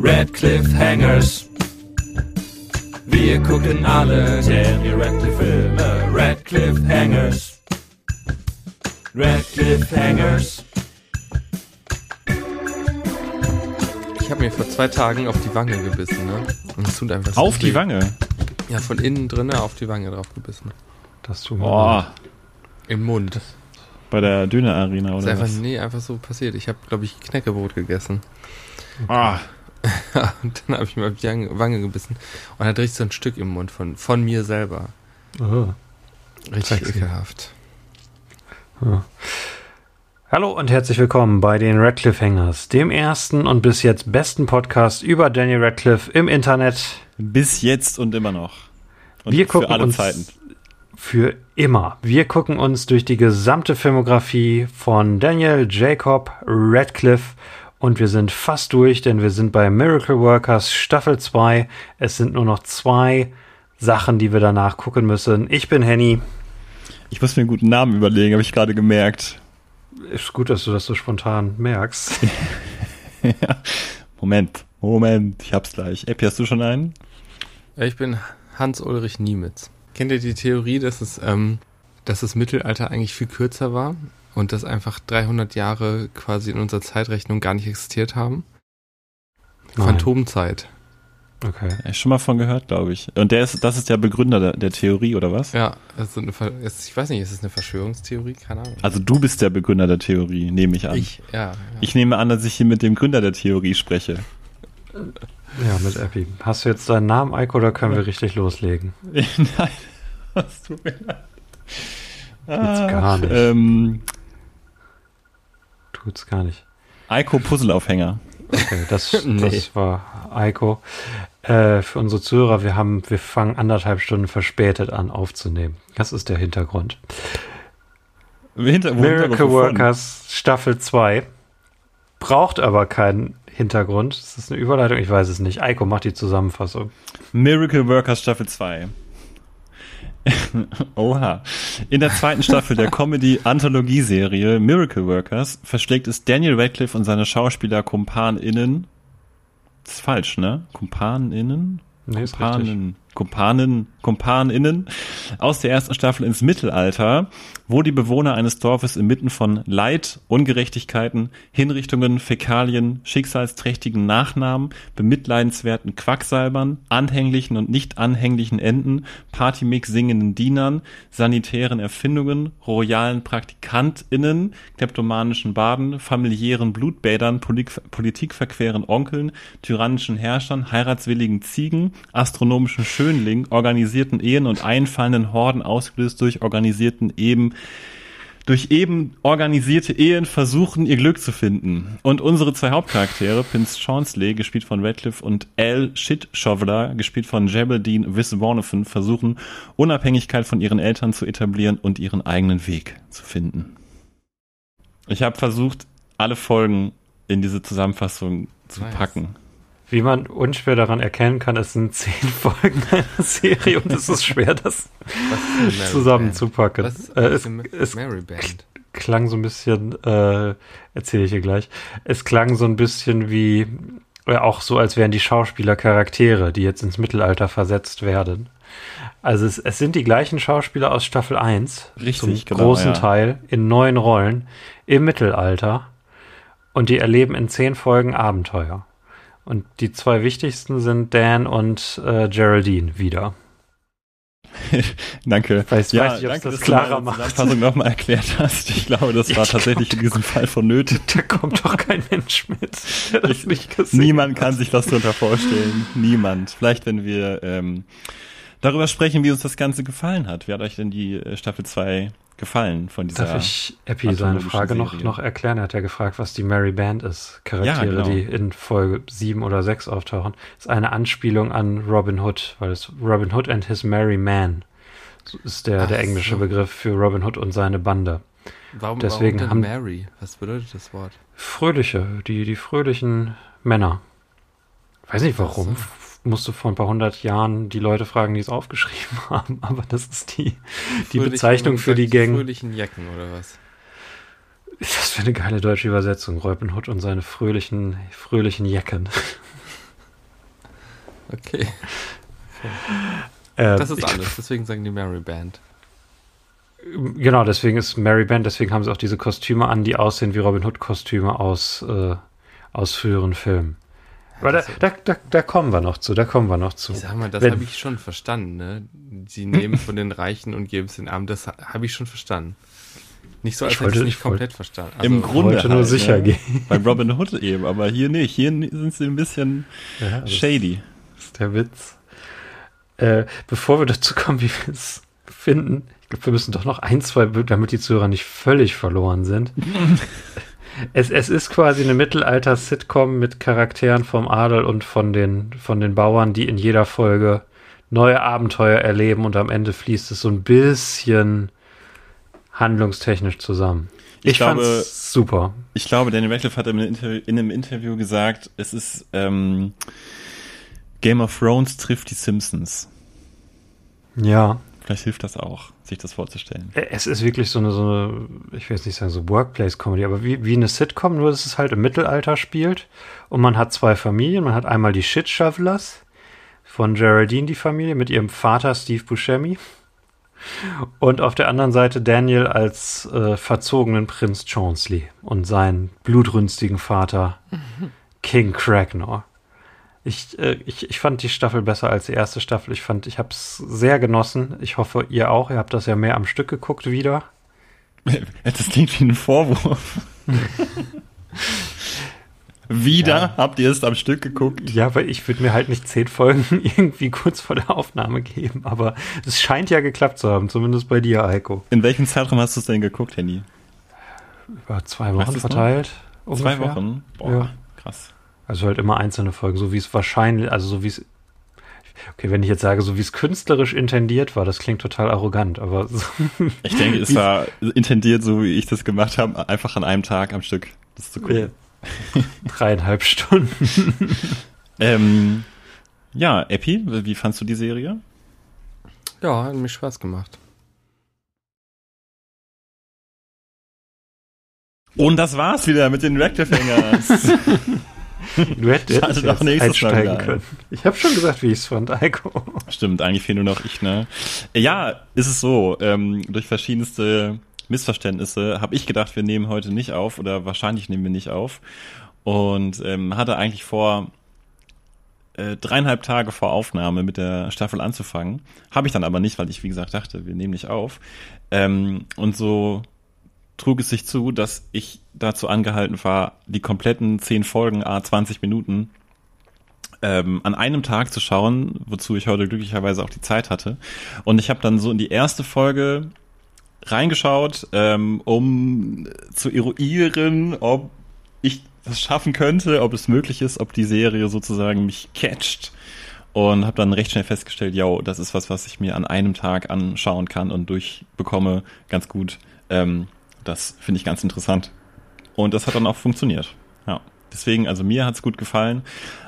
Red Cliffhangers. Wir gucken alle Daniel Radcliffe Filme. Red Cliffhangers. Red Cliffhangers. Ich habe mir vor zwei Tagen auf die Wange gebissen, ne? Und es tut einfach so Auf die weh. Wange. Ja, von innen drinne auf die Wange drauf gebissen. Das tut mir Boah. leid. Im Mund. Bei der Döner Arena ist oder einfach, was? nee, einfach so passiert. Ich habe, glaube ich, Knäckebrot gegessen. Ah, und dann habe ich mir auf die Wange- gebissen. Und dann hatte ich so ein Stück im Mund von, von mir selber. Oh. Richtig Sexy. ekelhaft. Hallo und herzlich willkommen bei den Radcliffe Hangers, dem ersten und bis jetzt besten Podcast über Daniel Radcliffe im Internet. bis jetzt und immer noch. Und Wir gucken für alle uns Zeiten. Für immer. Wir gucken uns durch die gesamte Filmografie von Daniel Jacob Radcliffe und wir sind fast durch, denn wir sind bei Miracle Workers Staffel 2. Es sind nur noch zwei Sachen, die wir danach gucken müssen. Ich bin Henny. Ich muss mir einen guten Namen überlegen, habe ich gerade gemerkt. Ist gut, dass du das so spontan merkst. ja. Moment, Moment, ich hab's gleich. Epi, hast du schon einen? Ja, Ich bin Hans-Ulrich Niemitz. Kennt ihr die Theorie, dass es, ähm, dass das Mittelalter eigentlich viel kürzer war und dass einfach 300 Jahre quasi in unserer Zeitrechnung gar nicht existiert haben? Nein. Phantomzeit. Okay. Ja, schon mal von gehört, glaube ich. Und der ist, das ist der Begründer der, der Theorie, oder was? Ja, also eine, ich weiß nicht, ist es eine Verschwörungstheorie? Keine Ahnung. Also du bist der Begründer der Theorie, nehme ich an. ich, ja. ja. Ich nehme an, dass ich hier mit dem Gründer der Theorie spreche. Ja, mit Epi. Hast du jetzt deinen Namen, Eiko, oder können wir richtig loslegen? Nein, das tut mir leid. Jetzt gar nicht. Ähm, Tut's gar nicht. Eiko Puzzleaufhänger. Okay, das, Nee. das war Eiko. Äh, für unsere Zuhörer, wir haben, wir fangen anderthalb Stunden verspätet an aufzunehmen. Das ist der Hintergrund. Hinter, Miracle? Workers Staffel 2 braucht aber keinen Hintergrund. Das ist eine Überleitung, ich weiß es nicht. Eiko macht die Zusammenfassung. Miracle Workers Staffel 2. Oha. In der zweiten Staffel der Comedy-Anthologie-Serie Miracle Workers verschlägt es Daniel Radcliffe und seine Schauspieler KumpanInnen. Das ist falsch, ne? KumpanInnen? Nee, ist richtig. Kumpanen, Kumpanen, KumpanInnen aus der ersten Staffel ins Mittelalter, wo die Bewohner eines Dorfes inmitten von Leid, Ungerechtigkeiten, Hinrichtungen, Fäkalien, schicksalsträchtigen Nachnamen, bemitleidenswerten Quacksalbern, anhänglichen und nicht anhänglichen Enten, Partymix singenden Dienern, sanitären Erfindungen, royalen PraktikantInnen, kleptomanischen Baden, familiären Blutbädern, politikverqueren Onkeln, tyrannischen Herrschern, heiratswilligen Ziegen, astronomischen Schönlingen, organisierten Ehen und einfallenden Horden ausgelöst durch organisierten eben durch eben organisierte Ehen versuchen, ihr Glück zu finden. Und unsere zwei Hauptcharaktere, Prince Chaunsley, gespielt von Radcliffe, und Al Shitshoveler, gespielt von Geraldine Wiswanathan, versuchen, Unabhängigkeit von ihren Eltern zu etablieren und ihren eigenen Weg zu finden. Ich habe versucht, alle Folgen in diese Zusammenfassung zu Nice. packen. Wie man unschwer daran erkennen kann, es sind zehn Folgen einer Serie und es ist schwer, das Was ist eine Mary zusammenzupacken. Band? Was ist Äh, es, es Mary Band? klang so ein bisschen, äh, erzähle ich hier gleich, es klang so ein bisschen wie, äh, auch so, als wären die Schauspieler Charaktere, die jetzt ins Mittelalter versetzt werden. Also es, es sind die gleichen Schauspieler aus Staffel 1, Richtig, zum genau, großen ja. Teil, in neuen Rollen, im Mittelalter. Und die erleben in zehn Folgen Abenteuer. Und die zwei wichtigsten sind Dan und äh, Geraldine wieder. Danke. Weiß- ja, weiß nicht, ob's danke, das dass klarer macht. Zusammenfassung nochmal erklärt hast. Ich glaube, das war Ich tatsächlich in diesem Fall vonnöten. Da kommt doch kein Mensch mit, gesehen Niemand hat. kann sich das darunter vorstellen. Niemand. Vielleicht, wenn wir ähm, darüber sprechen, wie uns das Ganze gefallen hat. Wie hat euch denn die äh, Staffel 2 gefallen von dieser? Darf ich Epi seine Frage noch, Serie. noch erklären? Er hat ja gefragt, was die Mary Band ist. Charaktere, Ja, genau. die in Folge 7 oder 6 auftauchen. Das ist eine Anspielung an Robin Hood, weil es Robin Hood and his Merry Man ist der, der englische so. Begriff für Robin Hood und seine Bande. Warum, Deswegen warum denn haben- Mary? Was bedeutet das Wort? Fröhliche, die, die fröhlichen Männer. Weiß nicht warum. So. F- Musste vor ein paar hundert Jahren die Leute fragen, die es aufgeschrieben haben, aber das ist die, die Bezeichnung für die Gang. Fröhlichen Jacken oder was? Das wäre eine geile deutsche Übersetzung. Robin Hood und seine fröhlichen, fröhlichen Jecken. Okay. Äh, Das ist alles, deswegen sagen die Mary Band. Genau, deswegen ist Mary Band, deswegen haben sie auch diese Kostüme an, die aussehen wie Robin Hood-Kostüme aus, äh, aus früheren Filmen. Aber da, da, da, da kommen wir noch zu, da kommen wir noch zu. Ich sag mal, das habe ich schon verstanden, ne? Sie nehmen von den Reichen und geben es den Armen, das habe ich schon verstanden. Nicht so, als Ich hätte ich wollte- es nicht ich wollte- komplett verstanden. Also, Im Grunde wollte nur halt, sicher ne? gehen. Bei Robin Hood eben, aber hier nicht. Hier sind sie ein bisschen Ja, das shady. ist der Witz. Äh, bevor wir dazu kommen, wie wir es finden, ich glaube, wir müssen doch noch ein, zwei, damit die Zuhörer nicht völlig verloren sind. es, es ist quasi eine Mittelalter-Sitcom mit Charakteren vom Adel und von den, von den Bauern, die in jeder Folge neue Abenteuer erleben und am Ende fließt es so ein bisschen handlungstechnisch zusammen. Ich Ich, glaube- fand's super. Ich glaube, Daniel Radcliffe hat in einem Interview, in einem Interview gesagt, es ist ähm, Game of Thrones trifft die Simpsons. Ja. Vielleicht hilft das auch, sich das vorzustellen. Es ist wirklich so eine, so eine, ich will jetzt nicht sagen so Workplace-Comedy, aber wie, wie eine Sitcom, nur dass es halt im Mittelalter spielt. Und man hat zwei Familien. Man hat einmal die Shit Shovelers von Geraldine, die Familie, mit ihrem Vater Steve Buscemi. Und auf der anderen Seite Daniel als äh, verzogenen Prinz Chaunsley und seinen blutrünstigen Vater King Cragnor. Ich, äh, ich, ich fand die Staffel besser als die erste Staffel. Ich fand, ich habe es sehr genossen. Ich hoffe, ihr auch. Ihr habt das ja mehr am Stück geguckt wieder. Das klingt wie ein Vorwurf. Wieder habt ihr es am Stück geguckt. Ja, weil ich würde mir halt nicht zehn Folgen irgendwie kurz vor der Aufnahme geben. Aber es scheint ja geklappt zu haben, zumindest bei dir, Eiko. In welchem Zeitraum hast du es denn geguckt, Henny? Über zwei Wochen verteilt. Zwei. Wochen? Boah, Ja. krass. Also halt immer einzelne Folgen, so wie es wahrscheinlich, also so wie es. Okay, wenn ich jetzt sage, so wie es künstlerisch intendiert war, das klingt total arrogant, aber so, Ich denke, es war intendiert, so wie ich das gemacht habe, einfach an einem Tag am Stück das zu gucken. dreieinhalb Stunden. Ähm, ja, Epi, wie fandst du die Serie? Ja, hat mir Spaß gemacht. Und das war's wieder mit den Radcliffe-Hangers. Du jetzt auch nächstes Mal einsteigen ein. können. Ich habe schon gesagt, wie ich es fand, Eiko. Stimmt, eigentlich fehlt nur noch ich, ne? Ja, ist es so. Ähm, durch verschiedenste Missverständnisse habe ich gedacht, wir nehmen heute nicht auf oder wahrscheinlich nehmen wir nicht auf. Und ähm, hatte eigentlich vor, äh, dreieinhalb Tage vor Aufnahme mit der Staffel anzufangen. Habe ich dann aber nicht, weil ich, wie gesagt, dachte, wir nehmen nicht auf. Ähm, und so trug es sich zu, dass ich dazu angehalten war, die kompletten zehn Folgen, a 20 Minuten, ähm, an einem Tag zu schauen, wozu ich heute glücklicherweise auch die Zeit hatte. Und ich habe dann so in die erste Folge reingeschaut, ähm, um zu eruieren, ob ich das schaffen könnte, ob es möglich ist, ob die Serie sozusagen mich catcht. Und habe dann recht schnell festgestellt, ja, das ist was, was ich mir an einem Tag anschauen kann und durchbekomme ganz gut. Ähm, das finde ich ganz interessant. Und das hat dann auch funktioniert. Ja. Deswegen, also mir hat's gut gefallen.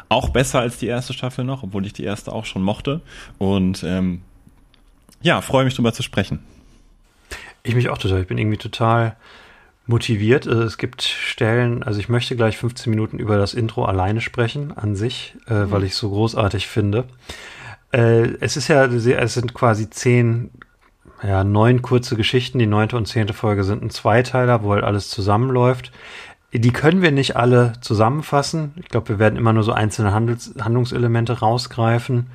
Auch besser als die erste Staffel noch, obwohl ich die erste auch schon mochte. Und ähm, ja, freue mich drüber zu sprechen. Ich mich auch total. Ich bin irgendwie total motiviert. Äh, Es gibt Stellen, also ich möchte gleich 15 Minuten über das Intro alleine sprechen an sich, äh, weil ich es so großartig finde. Äh, es ist ja, es sind quasi zehn, ja, neun kurze Geschichten. Die neunte und zehnte Folge sind ein Zweiteiler, wo halt alles zusammenläuft. Die können wir nicht alle zusammenfassen. Ich glaube, wir werden immer nur so einzelne Handels Handlungselemente rausgreifen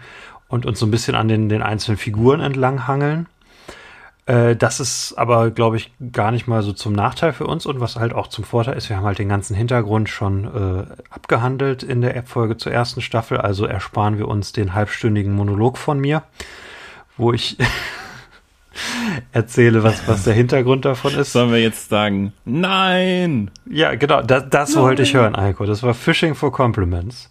und uns so ein bisschen an den, den einzelnen Figuren entlanghangeln. Äh, das ist aber, glaube ich, gar nicht mal so zum Nachteil für uns und was halt auch zum Vorteil ist, wir haben halt den ganzen Hintergrund schon äh, abgehandelt in der Folge zur ersten Staffel, also ersparen wir uns den halbstündigen Monolog von mir, wo ich erzähle, was, was der Hintergrund davon ist. Sollen wir jetzt sagen, nein! Ja, genau, das, das wollte ich hören, Eiko. Das war Fishing for Compliments.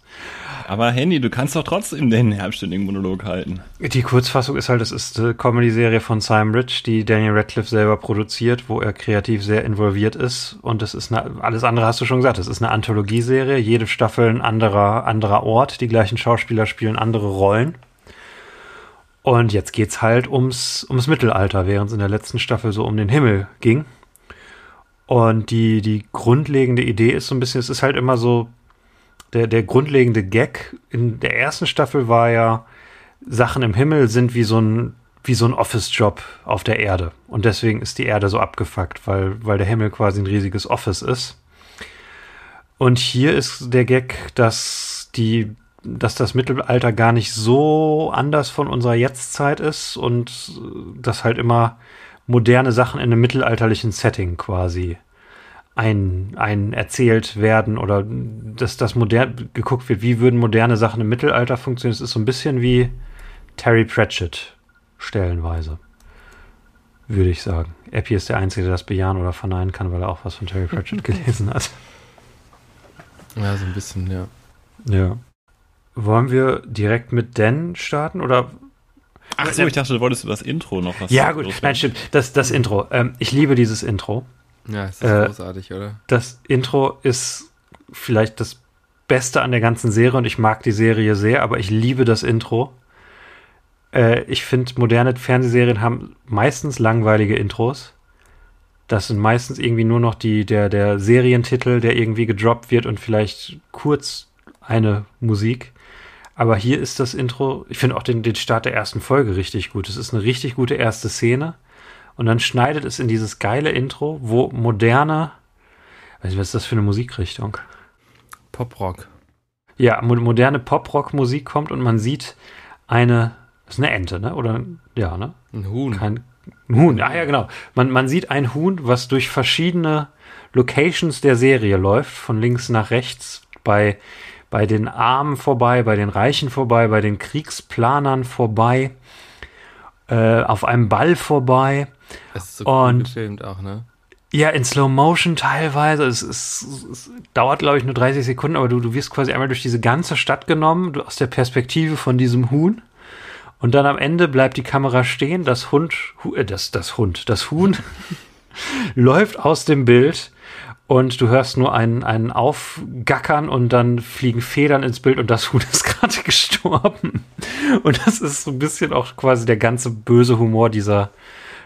Aber Handy, du kannst doch trotzdem den halbstündigen Monolog halten. Die Kurzfassung ist halt, es ist eine Comedy-Serie von Simon Rich, die Daniel Radcliffe selber produziert, wo er kreativ sehr involviert ist. Und es ist eine, alles andere hast du schon gesagt, es ist eine Anthologieserie. Jede Staffel ein anderer, anderer Ort. Die gleichen Schauspieler spielen andere Rollen. Und jetzt geht's halt ums, ums Mittelalter, während es in der letzten Staffel so um den Himmel ging. Und die, die grundlegende Idee ist so ein bisschen, es ist halt immer so, der, der grundlegende Gag in der ersten Staffel war ja, Sachen im Himmel sind wie so ein, wie so ein Office-Job auf der Erde. Und deswegen ist die Erde so abgefuckt, weil, weil der Himmel quasi ein riesiges Office ist. Und hier ist der Gag, dass die, dass das Mittelalter gar nicht so anders von unserer Jetztzeit ist und dass halt immer moderne Sachen in einem mittelalterlichen Setting quasi ein, ein erzählt werden oder dass das modern geguckt wird, wie würden moderne Sachen im Mittelalter funktionieren. Es ist so ein bisschen wie Terry Pratchett stellenweise, würde ich sagen. Epi ist der Einzige, der das bejahen oder verneinen kann, weil er auch was von Terry Pratchett gelesen hat. Ja, so ein bisschen, ja. Ja. Wollen wir direkt mit Dan starten oder Ach so, ich dachte, du wolltest das Intro noch was Ja, gut, nein, stimmt. Das, das Intro. Ähm, ich liebe dieses Intro. Ja, es ist Äh, großartig, oder? Das Intro ist vielleicht das Beste an der ganzen Serie und ich mag die Serie sehr, aber ich liebe das Intro. Äh, ich finde, moderne Fernsehserien haben meistens langweilige Intros. Das sind meistens irgendwie nur noch die, der, der Serientitel, der irgendwie gedroppt wird und vielleicht kurz eine Musik. Aber hier ist das Intro, ich finde auch den, den Start der ersten Folge richtig gut. Es ist eine richtig gute erste Szene. Und dann schneidet es in dieses geile Intro, wo moderne, weiß nicht, was ist das für eine Musikrichtung? Poprock. Ja, mo moderne Pop-Rock-Musik kommt und man sieht eine, das ist eine Ente, ne? Oder, ja, ne? Ein Huhn. Kein ein Huhn, ah ja, genau. Man, man sieht ein Huhn, was durch verschiedene Locations der Serie läuft, von links nach rechts, bei, bei den Armen vorbei, bei den Reichen vorbei, bei den Kriegsplanern vorbei, äh, auf einem Ball vorbei. Es ist so Und- gefilmt auch, ne? Ja, in Slow Motion teilweise. Es, es, es dauert, glaube ich, nur 30 Sekunden, aber du, du wirst quasi einmal durch diese ganze Stadt genommen, aus der Perspektive von diesem Huhn. Und dann am Ende bleibt die Kamera stehen, das Hund, Hu, äh, das, das Hund, das Huhn läuft aus dem Bild und du hörst nur einen, einen Aufgackern und dann fliegen Federn ins Bild und das Huhn ist gerade gestorben. Und das ist so ein bisschen auch quasi der ganze böse Humor dieser,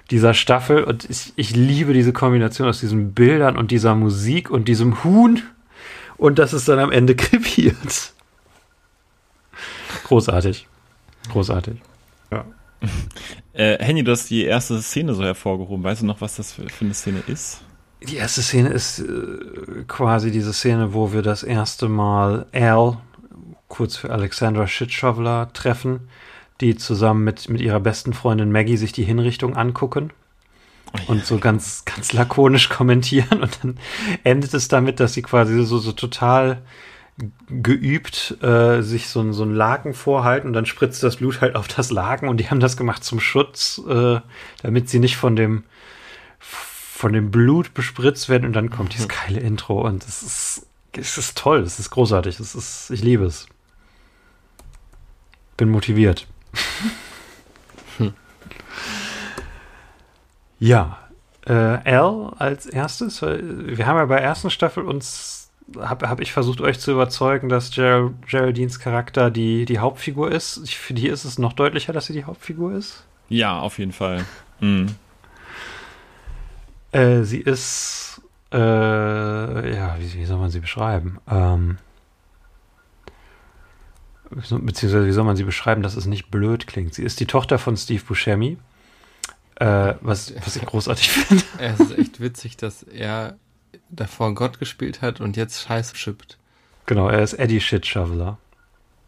dieser Staffel. Und ich, ich liebe diese Kombination aus diesen Bildern und dieser Musik und diesem Huhn und dass es dann am Ende krepiert. Großartig. Großartig. Äh, Henny, du hast die erste Szene so hervorgehoben. Weißt du noch, was das für, für eine Szene ist? Die erste Szene ist äh, quasi diese Szene, wo wir das erste Mal Al, kurz für Alexandra Shitshoveler, treffen, die zusammen mit, mit ihrer besten Freundin Maggie sich die Hinrichtung angucken und so ganz, ganz lakonisch kommentieren. Und dann endet es damit, dass sie quasi so, so total geübt äh, sich so, so ein Laken vorhalten und dann spritzt das Blut halt auf das Laken und die haben das gemacht zum Schutz, äh, damit sie nicht von dem von dem Blut bespritzt werden und dann kommt dieses geile Intro und es ist es ist toll, es ist großartig, es ist ich liebe es. Bin motiviert. Ja, äh, Al als erstes, wir haben ja bei der ersten Staffel uns, habe hab ich versucht euch zu überzeugen, dass Ger Geraldines Charakter die, die Hauptfigur ist. Ich, für die ist es noch deutlicher, dass sie die Hauptfigur ist. Ja, auf jeden Fall. Mhm. Äh, sie ist, äh, ja, wie, wie soll man sie beschreiben? Ähm, beziehungsweise, wie soll man sie beschreiben, dass es nicht blöd klingt? Sie ist die Tochter von Steve Buscemi, äh, was, was ich großartig finde. Es ist echt witzig, dass er davor Gott gespielt hat und jetzt Scheiß schippt. Genau, er ist Eddie Shitshoveler.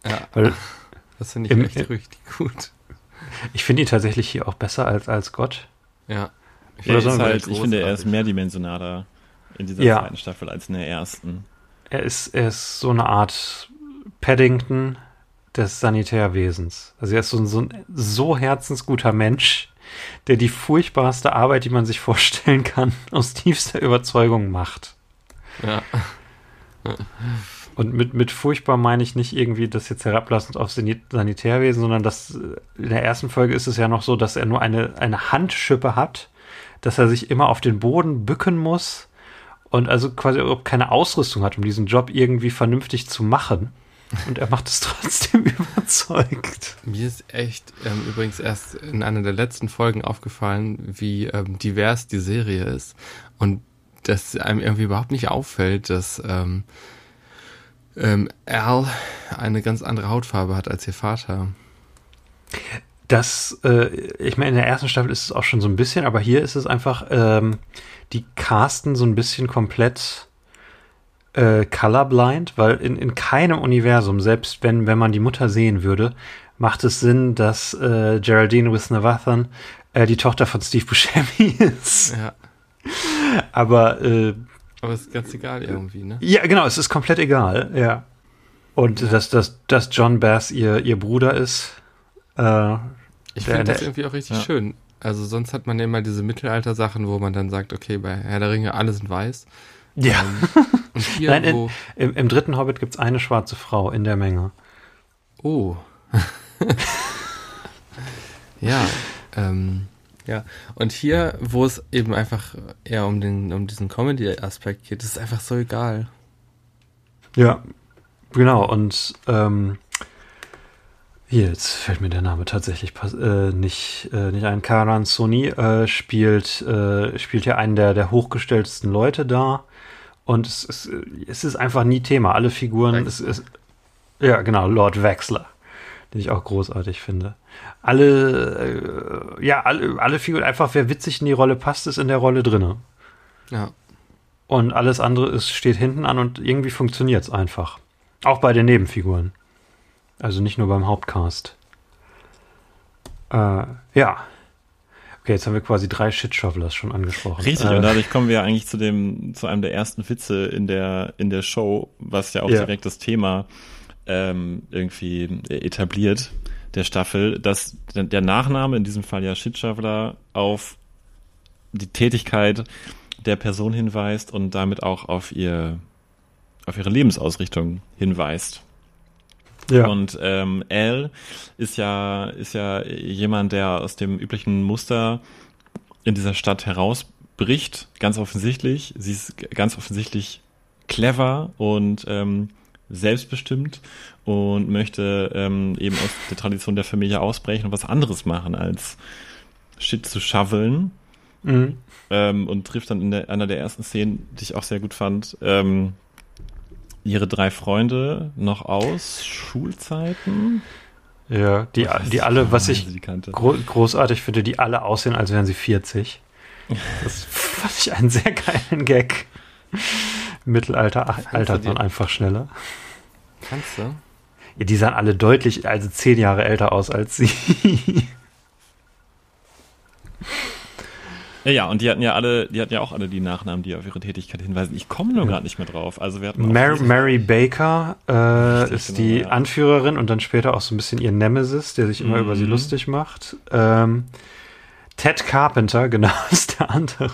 Ja, Weil das finde ich im- echt richtig gut. ich finde ihn tatsächlich hier auch besser als, als Gott. Ja. Ich Er ist halt, ich finde, er ist mehrdimensionaler in dieser Ja. zweiten Staffel als in der ersten. Er ist, er ist so eine Art Paddington des Sanitärwesens. Also er ist so ein, so ein so herzensguter Mensch, der die furchtbarste Arbeit, die man sich vorstellen kann, aus tiefster Überzeugung macht. Ja. Und mit, mit furchtbar meine ich nicht irgendwie das jetzt herablassend auf Sani- Sanitärwesen, sondern das, in der ersten Folge ist es ja noch so, dass er nur eine, eine Handschippe hat, dass er sich immer auf den Boden bücken muss und also quasi überhaupt keine Ausrüstung hat, um diesen Job irgendwie vernünftig zu machen. Und er macht es trotzdem überzeugt. Mir ist echt ähm, übrigens erst in einer der letzten Folgen aufgefallen, wie ähm, divers die Serie ist. Und dass einem irgendwie überhaupt nicht auffällt, dass ähm, ähm, Al eine ganz andere Hautfarbe hat als ihr Vater. Das, äh, ich meine, in der ersten Staffel ist es auch schon so ein bisschen, aber hier ist es einfach, ähm, die casten so ein bisschen komplett äh, colorblind, weil in, in keinem Universum, selbst wenn, wenn man die Mutter sehen würde, macht es Sinn, dass äh, Geraldine Wisnawathan äh, die Tochter von Steve Buscemi ist. Ja. Aber äh, Aber ist ganz egal irgendwie, ne? ja, genau, es ist komplett egal, ja. Und dass, dass, dass John Bass ihr, ihr Bruder ist, äh, Ich finde das irgendwie auch richtig ja. schön. Also sonst hat man ja immer diese Mittelalter-Sachen, wo man dann sagt, okay, bei Herr der Ringe, alle sind weiß. ja. Ähm, und hier, Nein, in, im, im dritten Hobbit gibt's eine schwarze Frau in der Menge. Oh. ja, ähm, ja. Und hier, wo es eben einfach eher um den, um diesen Comedy-Aspekt geht, ist es einfach so egal. Ja, genau. Und ähm, jetzt fällt mir der Name tatsächlich äh, nicht, äh, nicht ein. Karan Sony äh, spielt, äh, spielt ja einen der, der hochgestelltesten Leute da. Und es, ist- es ist einfach nie Thema. Alle Figuren, es ist, ja, genau, Lord Wexler, den ich auch großartig finde. Alle, äh, ja, alle, alle Figuren, einfach wer witzig in die Rolle passt, ist in der Rolle drinne. Ja. Und alles andere ist, steht hinten an und irgendwie funktioniert es einfach. Auch bei den Nebenfiguren. Also nicht nur beim Hauptcast. Äh, ja. Okay, jetzt haben wir quasi drei Shit-Shovelers schon angesprochen. Richtig, Äh, und dadurch kommen wir eigentlich zu dem, zu einem der ersten Witze in der, in der Show, was ja auch Ja. direkt das Thema ähm, irgendwie etabliert, der Staffel, dass der der Nachname, in diesem Fall ja Shitshoveler, auf die Tätigkeit der Person hinweist und damit auch auf ihr, auf ihre Lebensausrichtung hinweist. Ja. Und ähm, Al ist ja, ist ja jemand, der aus dem üblichen Muster in dieser Stadt herausbricht, ganz offensichtlich. Sie ist ganz offensichtlich clever und ähm, selbstbestimmt und möchte ähm, eben aus der Tradition der Familie ausbrechen und was anderes machen, als Shit zu shoveln. Mhm. Ähm, und trifft dann in der, einer der ersten Szenen, die ich auch sehr gut fand, ähm, ihre drei Freunde noch aus Schulzeiten. ja, die, die alle, was ich gro großartig finde, die alle aussehen, als wären sie 40. Das fand ich einen sehr geilen Gag. Mittelalter altert man einfach schneller. Kannst du? Ja, die sahen alle deutlich, also zehn Jahre älter aus als sie. Ja, ja, und die hatten ja alle, die hatten ja auch alle die Nachnamen, die auf ihre Tätigkeit hinweisen. Ich komme nur gerade nicht mehr drauf. Also wir hatten Mary, Mary Baker äh, Richtig, ist genau, die ja. Anführerin und dann später auch so ein bisschen ihr Nemesis, der sich immer Mhm. über sie lustig macht. Ähm, Ted Carpenter, genau, ist der andere.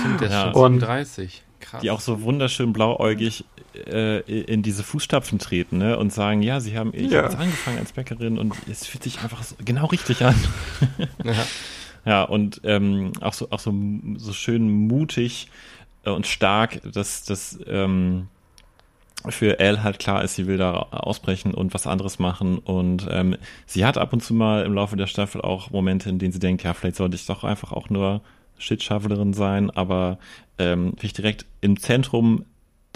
Stimmt, der ist Ja. schon Und- 37. Krass. die auch so wunderschön blauäugig äh, in diese Fußstapfen treten ne? und sagen, ja, sie haben ich Ja. angefangen als Bäckerin und es fühlt sich einfach so, genau richtig an. Ja. Ja, und ähm, auch so auch so, so schön mutig äh, und stark, dass das ähm, für Elle halt klar ist, sie will da ausbrechen und was anderes machen. Und ähm, sie hat ab und zu mal im Laufe der Staffel auch Momente, in denen sie denkt, ja, vielleicht sollte ich doch einfach auch nur Shitshovelerin sein, aber ähm, finde ich direkt im Zentrum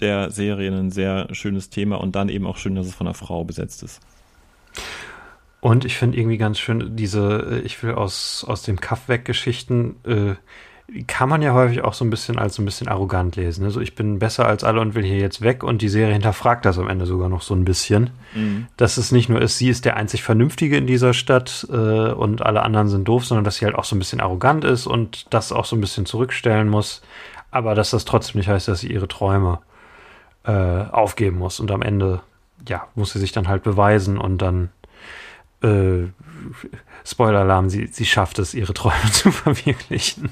der Serie ein sehr schönes Thema und dann eben auch schön, dass es von einer Frau besetzt ist. Und ich finde irgendwie ganz schön, diese, äh, ich will aus, aus dem Kaff weg Geschichten, äh, kann man ja häufig auch so ein bisschen als so ein bisschen arrogant lesen. Also ich bin besser als alle und will hier jetzt weg und die Serie hinterfragt das am Ende sogar noch so ein bisschen. Dass es nicht nur ist, sie ist der einzig Vernünftige in dieser Stadt äh, und alle anderen sind doof, sondern dass sie halt auch so ein bisschen arrogant ist und das auch so ein bisschen zurückstellen muss. Aber dass das trotzdem nicht heißt, dass sie ihre Träume äh, aufgeben muss. Und am Ende, ja, muss sie sich dann halt beweisen und dann äh, Spoiler-Alarm, sie, sie schafft es, ihre Träume zu verwirklichen.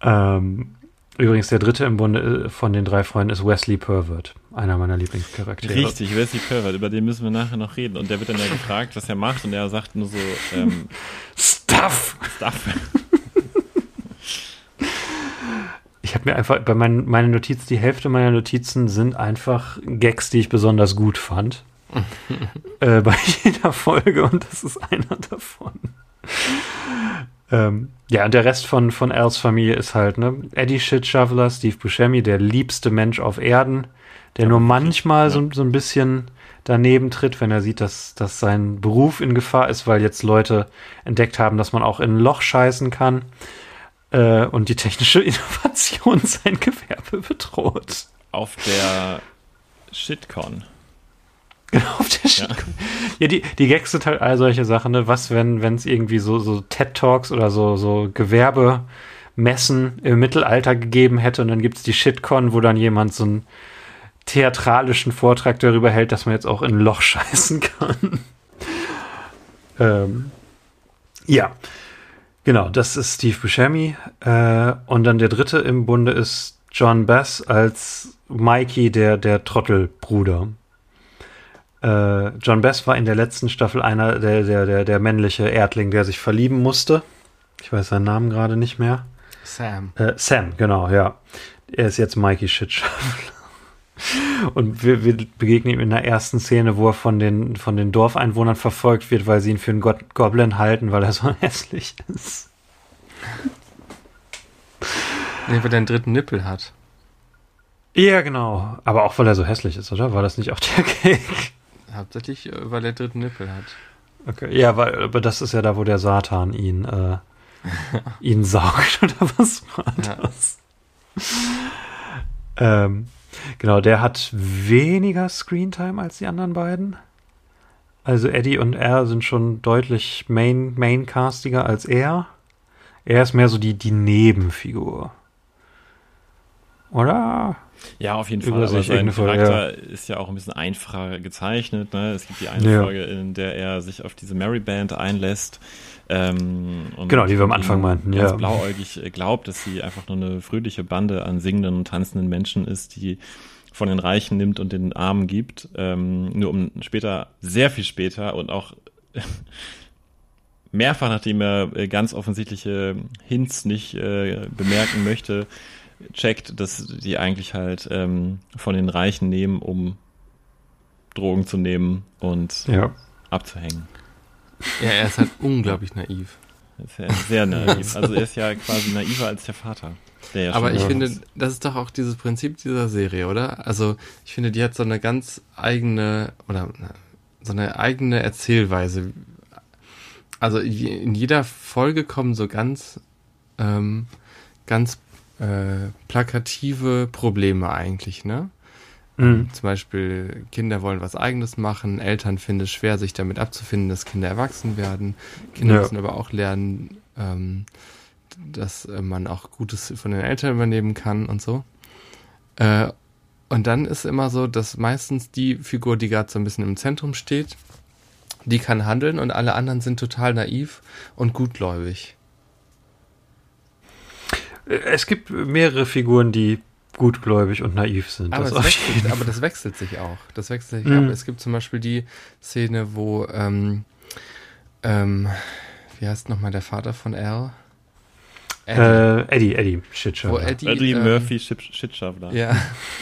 ähm, übrigens, der dritte im Bunde äh, von den drei Freunden ist Wesley Pervert, einer meiner Lieblingscharaktere. Richtig, Wesley Pervert, über den müssen wir nachher noch reden. Und der wird dann ja gefragt, was er macht, und er sagt nur so, ähm, Stuff! Stuff. Ich habe mir einfach bei meinen meine Notizen, die Hälfte meiner Notizen sind einfach Gags, die ich besonders gut fand. äh, bei jeder Folge und das ist einer davon. ähm, ja, und der Rest von, von Als Familie ist halt, ne, Eddie Shitshoveler, Steve Buscemi, der liebste Mensch auf Erden, der nur manchmal ja. so, so ein bisschen daneben tritt, wenn er sieht, dass, dass sein Beruf in Gefahr ist, weil jetzt Leute entdeckt haben, dass man auch in ein Loch scheißen kann äh, und die technische Innovation sein Gewerbe bedroht. Auf der Shitcon. Genau, auf der Shit. Ja, die, die Gags sind halt all solche Sachen, ne? Was, wenn es irgendwie so, so TED-Talks oder so, so Gewerbemessen im Mittelalter gegeben hätte und dann gibt es die Shitcon, wo dann jemand so einen theatralischen Vortrag darüber hält, dass man jetzt auch in ein Loch scheißen kann. ähm, ja, genau, das ist Steve Buscemi. Äh, und dann der dritte im Bunde ist John Bass als Mikey, der, der Trottelbruder. Äh, John Bass war in der letzten Staffel einer der, der, der, der männliche Erdling, der sich verlieben musste. Ich weiß seinen Namen gerade nicht mehr. Sam. Äh, Sam, genau, ja. Er ist jetzt Mikey Shitschaffler. Und wir, wir begegnen ihm in der ersten Szene, wo er von den, von den Dorfeinwohnern verfolgt wird, weil sie ihn für einen God Goblin halten, weil er so hässlich ist. Nee, weil er einen dritten Nippel hat. Ja, genau. Aber auch weil er so hässlich ist, oder? War das nicht auch der Gag? Hauptsächlich, äh, weil er dritten Nippel hat. Okay. Ja, weil, aber das ist ja da, wo der Satan ihn, äh, ihn saugt, oder was war Ja. das? ähm, genau, der hat weniger Screentime als die anderen beiden. Also Eddie und er sind schon deutlich main, maincastiger als er. Er ist mehr so die, die Nebenfigur. Oder? Ja, auf jeden Über Fall. Aber sein Charakter ist ja auch ein bisschen einfacher gezeichnet. Ne? Es gibt die eine Ja. Folge, in der er sich auf diese Mary Band einlässt. Ähm, Genau, die wir am Anfang meinten, ganz ja. blauäugig glaubt, dass sie einfach nur eine fröhliche Bande an singenden und tanzenden Menschen ist, die von den Reichen nimmt und den Armen gibt. Ähm, nur um später, sehr viel später und auch mehrfach, nachdem er ganz offensichtliche Hints nicht äh, bemerken möchte, checkt, dass die eigentlich halt ähm, von den Reichen nehmen, um Drogen zu nehmen und Ja. abzuhängen. Ja, er ist halt unglaublich naiv. Ja sehr naiv. Also er ist ja quasi naiver als der Vater. Der ja Aber ich finde, ist. das ist doch auch dieses Prinzip dieser Serie, oder? Also ich finde, die hat so eine ganz eigene oder so eine eigene Erzählweise. Also in jeder Folge kommen so ganz, ähm, ganz äh, plakative Probleme eigentlich, ne? Mhm. Zum Beispiel Kinder wollen was Eigenes machen, Eltern finden es schwer, sich damit abzufinden, dass Kinder erwachsen werden. Kinder Ja. müssen aber auch lernen, ähm, dass äh, man auch Gutes von den Eltern übernehmen kann und so. Äh, und dann ist immer so, dass meistens die Figur, die gerade so ein bisschen im Zentrum steht, die kann handeln und alle anderen sind total naiv und gutgläubig. Es gibt mehrere Figuren, die gutgläubig und naiv sind. Aber, Das auf wechselt, jeden aber das wechselt sich auch. Das wechselt sich Mhm. ab. Es gibt zum Beispiel die Szene, wo, ähm, ähm, wie heißt nochmal der Vater von Al? Eddie. Äh, Eddie, Eddie, Shitshow. Eddie, Eddie ähm, Murphy Shit Shitschaffler. Ja.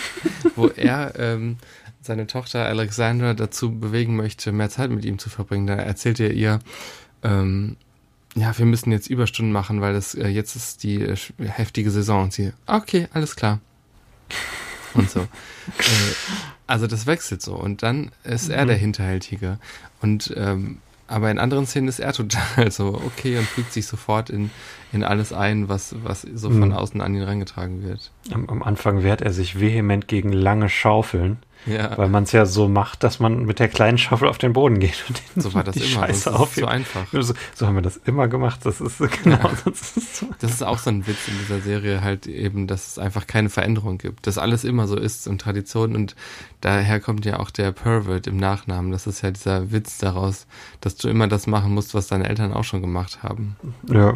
wo er ähm, seine Tochter Alexandra dazu bewegen möchte, mehr Zeit mit ihm zu verbringen. Da erzählt er ihr, ähm, ja, wir müssen jetzt Überstunden machen, weil das äh, jetzt ist die äh, heftige Saison. Und sie, okay, alles klar. Und so. äh, also das wechselt so. Und dann ist er der Hinterhältige. Und ähm, aber in anderen Szenen ist er total so okay und fügt sich sofort in, in alles ein, was, was so von Mhm. außen an ihn reingetragen wird. Am, am Anfang wehrt er sich vehement gegen lange Schaufeln, Ja. weil man es ja so macht, dass man mit der kleinen Schaufel auf den Boden geht und den, So war das die immer. Scheiße aufhebt. so einfach. So, so haben wir das immer gemacht. Das ist genau. Das ist so. Das ist auch so ein Witz in dieser Serie halt eben, dass es einfach keine Veränderung gibt. Dass alles immer so ist und Tradition und daher kommt ja auch der Pervert im Nachnamen. Das ist ja dieser Witz daraus, dass du immer das machen musst, was deine Eltern auch schon gemacht haben. Ja.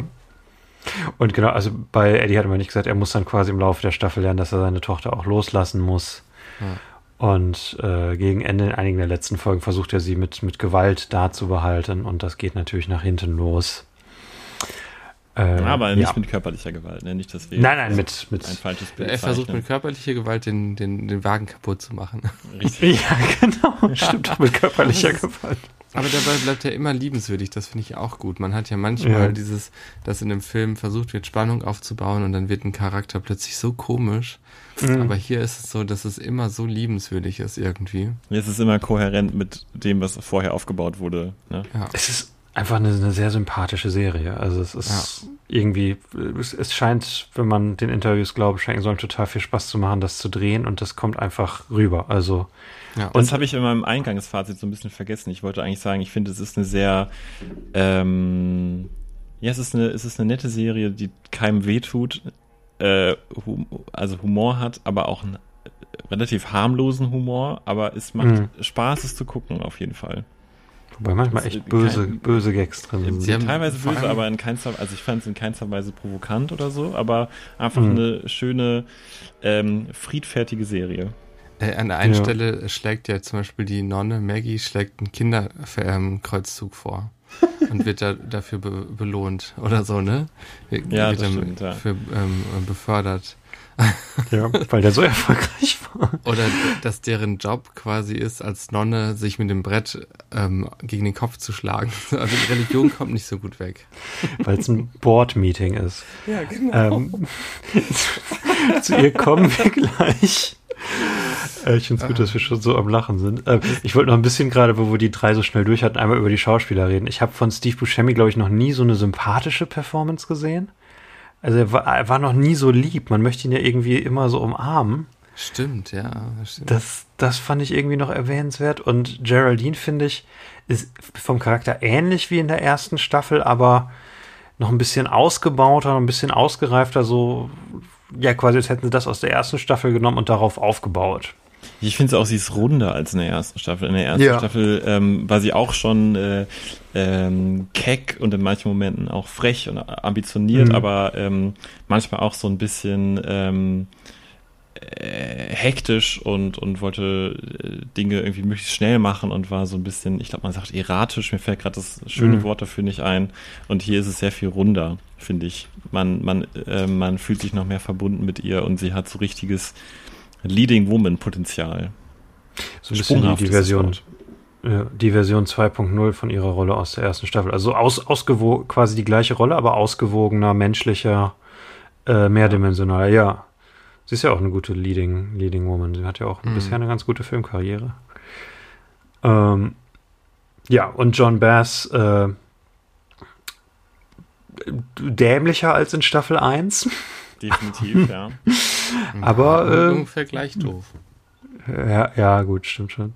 Und genau, also bei Eddie hat man nicht gesagt, er muss dann quasi im Laufe der Staffel lernen, dass er seine Tochter auch loslassen muss. Ja. Und äh, gegen Ende in einigen der letzten Folgen versucht er sie mit, mit Gewalt da zu behalten und das geht natürlich nach hinten los. Äh, Aber nicht ja. mit körperlicher Gewalt, ne? Nicht, dass wir Nein, nein, mit, mit ein falsches Bild Er versucht zeichnen. mit körperlicher Gewalt den, den, den Wagen kaputt zu machen. Richtig. Ja, genau. Stimmt, mit körperlicher Gewalt. Aber dabei bleibt er immer liebenswürdig, das finde ich auch gut. Man hat ja manchmal Ja. dieses, dass in einem Film versucht wird, Spannung aufzubauen und dann wird ein Charakter plötzlich so komisch. Mhm. Aber hier ist es so, dass es immer so liebenswürdig ist irgendwie. Es ist immer kohärent mit dem, was vorher aufgebaut wurde. Ne? Ja. Es ist einfach eine, eine sehr sympathische Serie. Also es ist irgendwie, es, es scheint, wenn man den Interviews glaubt, scheint ihm total viel Spaß zu machen, das zu drehen und das kommt einfach rüber. Also ja. Und das habe ich in meinem Eingangsfazit so ein bisschen vergessen. Ich wollte eigentlich sagen, ich finde, es ist eine sehr, ähm, ja, es ist eine, es ist eine nette Serie, die keinem wehtut, äh, hum, also Humor hat, aber auch einen äh, relativ harmlosen Humor, aber es macht Mhm. Spaß, es zu gucken, auf jeden Fall. wobei manchmal echt böse, kein- böse Gags drin Sie sind. haben Teilweise böse, allem- aber in keinster, also ich fand es in keinster Weise provokant oder so, aber einfach Mhm. eine schöne, ähm, friedfertige Serie. Äh, an der einen Ja. Stelle schlägt ja zum Beispiel die Nonne Maggie schlägt einen Kinderkreuzzug vor und wird da, dafür be belohnt oder so, ne? Wird Ja, wird das stimmt, ja. Für, ähm, befördert. Ja, weil der so erfolgreich war. Oder dass deren Job quasi ist, als Nonne sich mit dem Brett ähm, gegen den Kopf zu schlagen. Also die Religion kommt nicht so gut weg. Weil es ein Board-Meeting ist. Ja, genau. Ähm, zu ihr kommen wir gleich. Äh, Ich finde es gut, dass wir schon so am Lachen sind. Ähm, ich wollte noch ein bisschen gerade, wo wir die drei so schnell durch hatten, einmal über die Schauspieler reden. Ich habe von Steve Buscemi, glaube ich, noch nie so eine sympathische Performance gesehen. Also er war, er war noch nie so lieb. Man möchte ihn ja irgendwie immer so umarmen. Stimmt, ja. das Stimmt. Das, das fand ich irgendwie noch erwähnenswert. Und Geraldine, finde ich, ist vom Charakter ähnlich wie in der ersten Staffel, aber noch ein bisschen ausgebauter, noch ein bisschen ausgereifter, so, ja, quasi als hätten sie das aus der ersten Staffel genommen und darauf aufgebaut. Ich finde auch, sie ist runder als in der ersten Staffel. In der ersten Ja. Staffel ähm, war sie auch schon äh, ähm, keck und in manchen Momenten auch frech und ambitioniert, Mhm. aber ähm, manchmal auch so ein bisschen ähm, äh, hektisch und, und wollte äh, Dinge irgendwie möglichst schnell machen und war so ein bisschen, ich glaube, man sagt erratisch, mir fällt gerade das schöne Mhm. Wort dafür nicht ein. Und hier ist es sehr viel runder, finde ich. Man, man, äh, man fühlt sich noch mehr verbunden mit ihr und sie hat so richtiges Leading Woman Potenzial. So ein bisschen die, Version, ja, die Version 2.0 von ihrer Rolle aus der ersten Staffel. Also aus, ausgewogen, quasi die gleiche Rolle, aber ausgewogener, menschlicher, äh, mehrdimensionaler, ja. Sie ist ja auch eine gute Leading, Leading Woman. Sie hat ja auch Mhm. bisher eine ganz gute Filmkarriere. Ähm, ja, und John Bass äh, dämlicher als in Staffel 1. Definitiv, ja. aber, Ja, äh, ungefähr gleich doof. Ja, ja, gut, stimmt schon.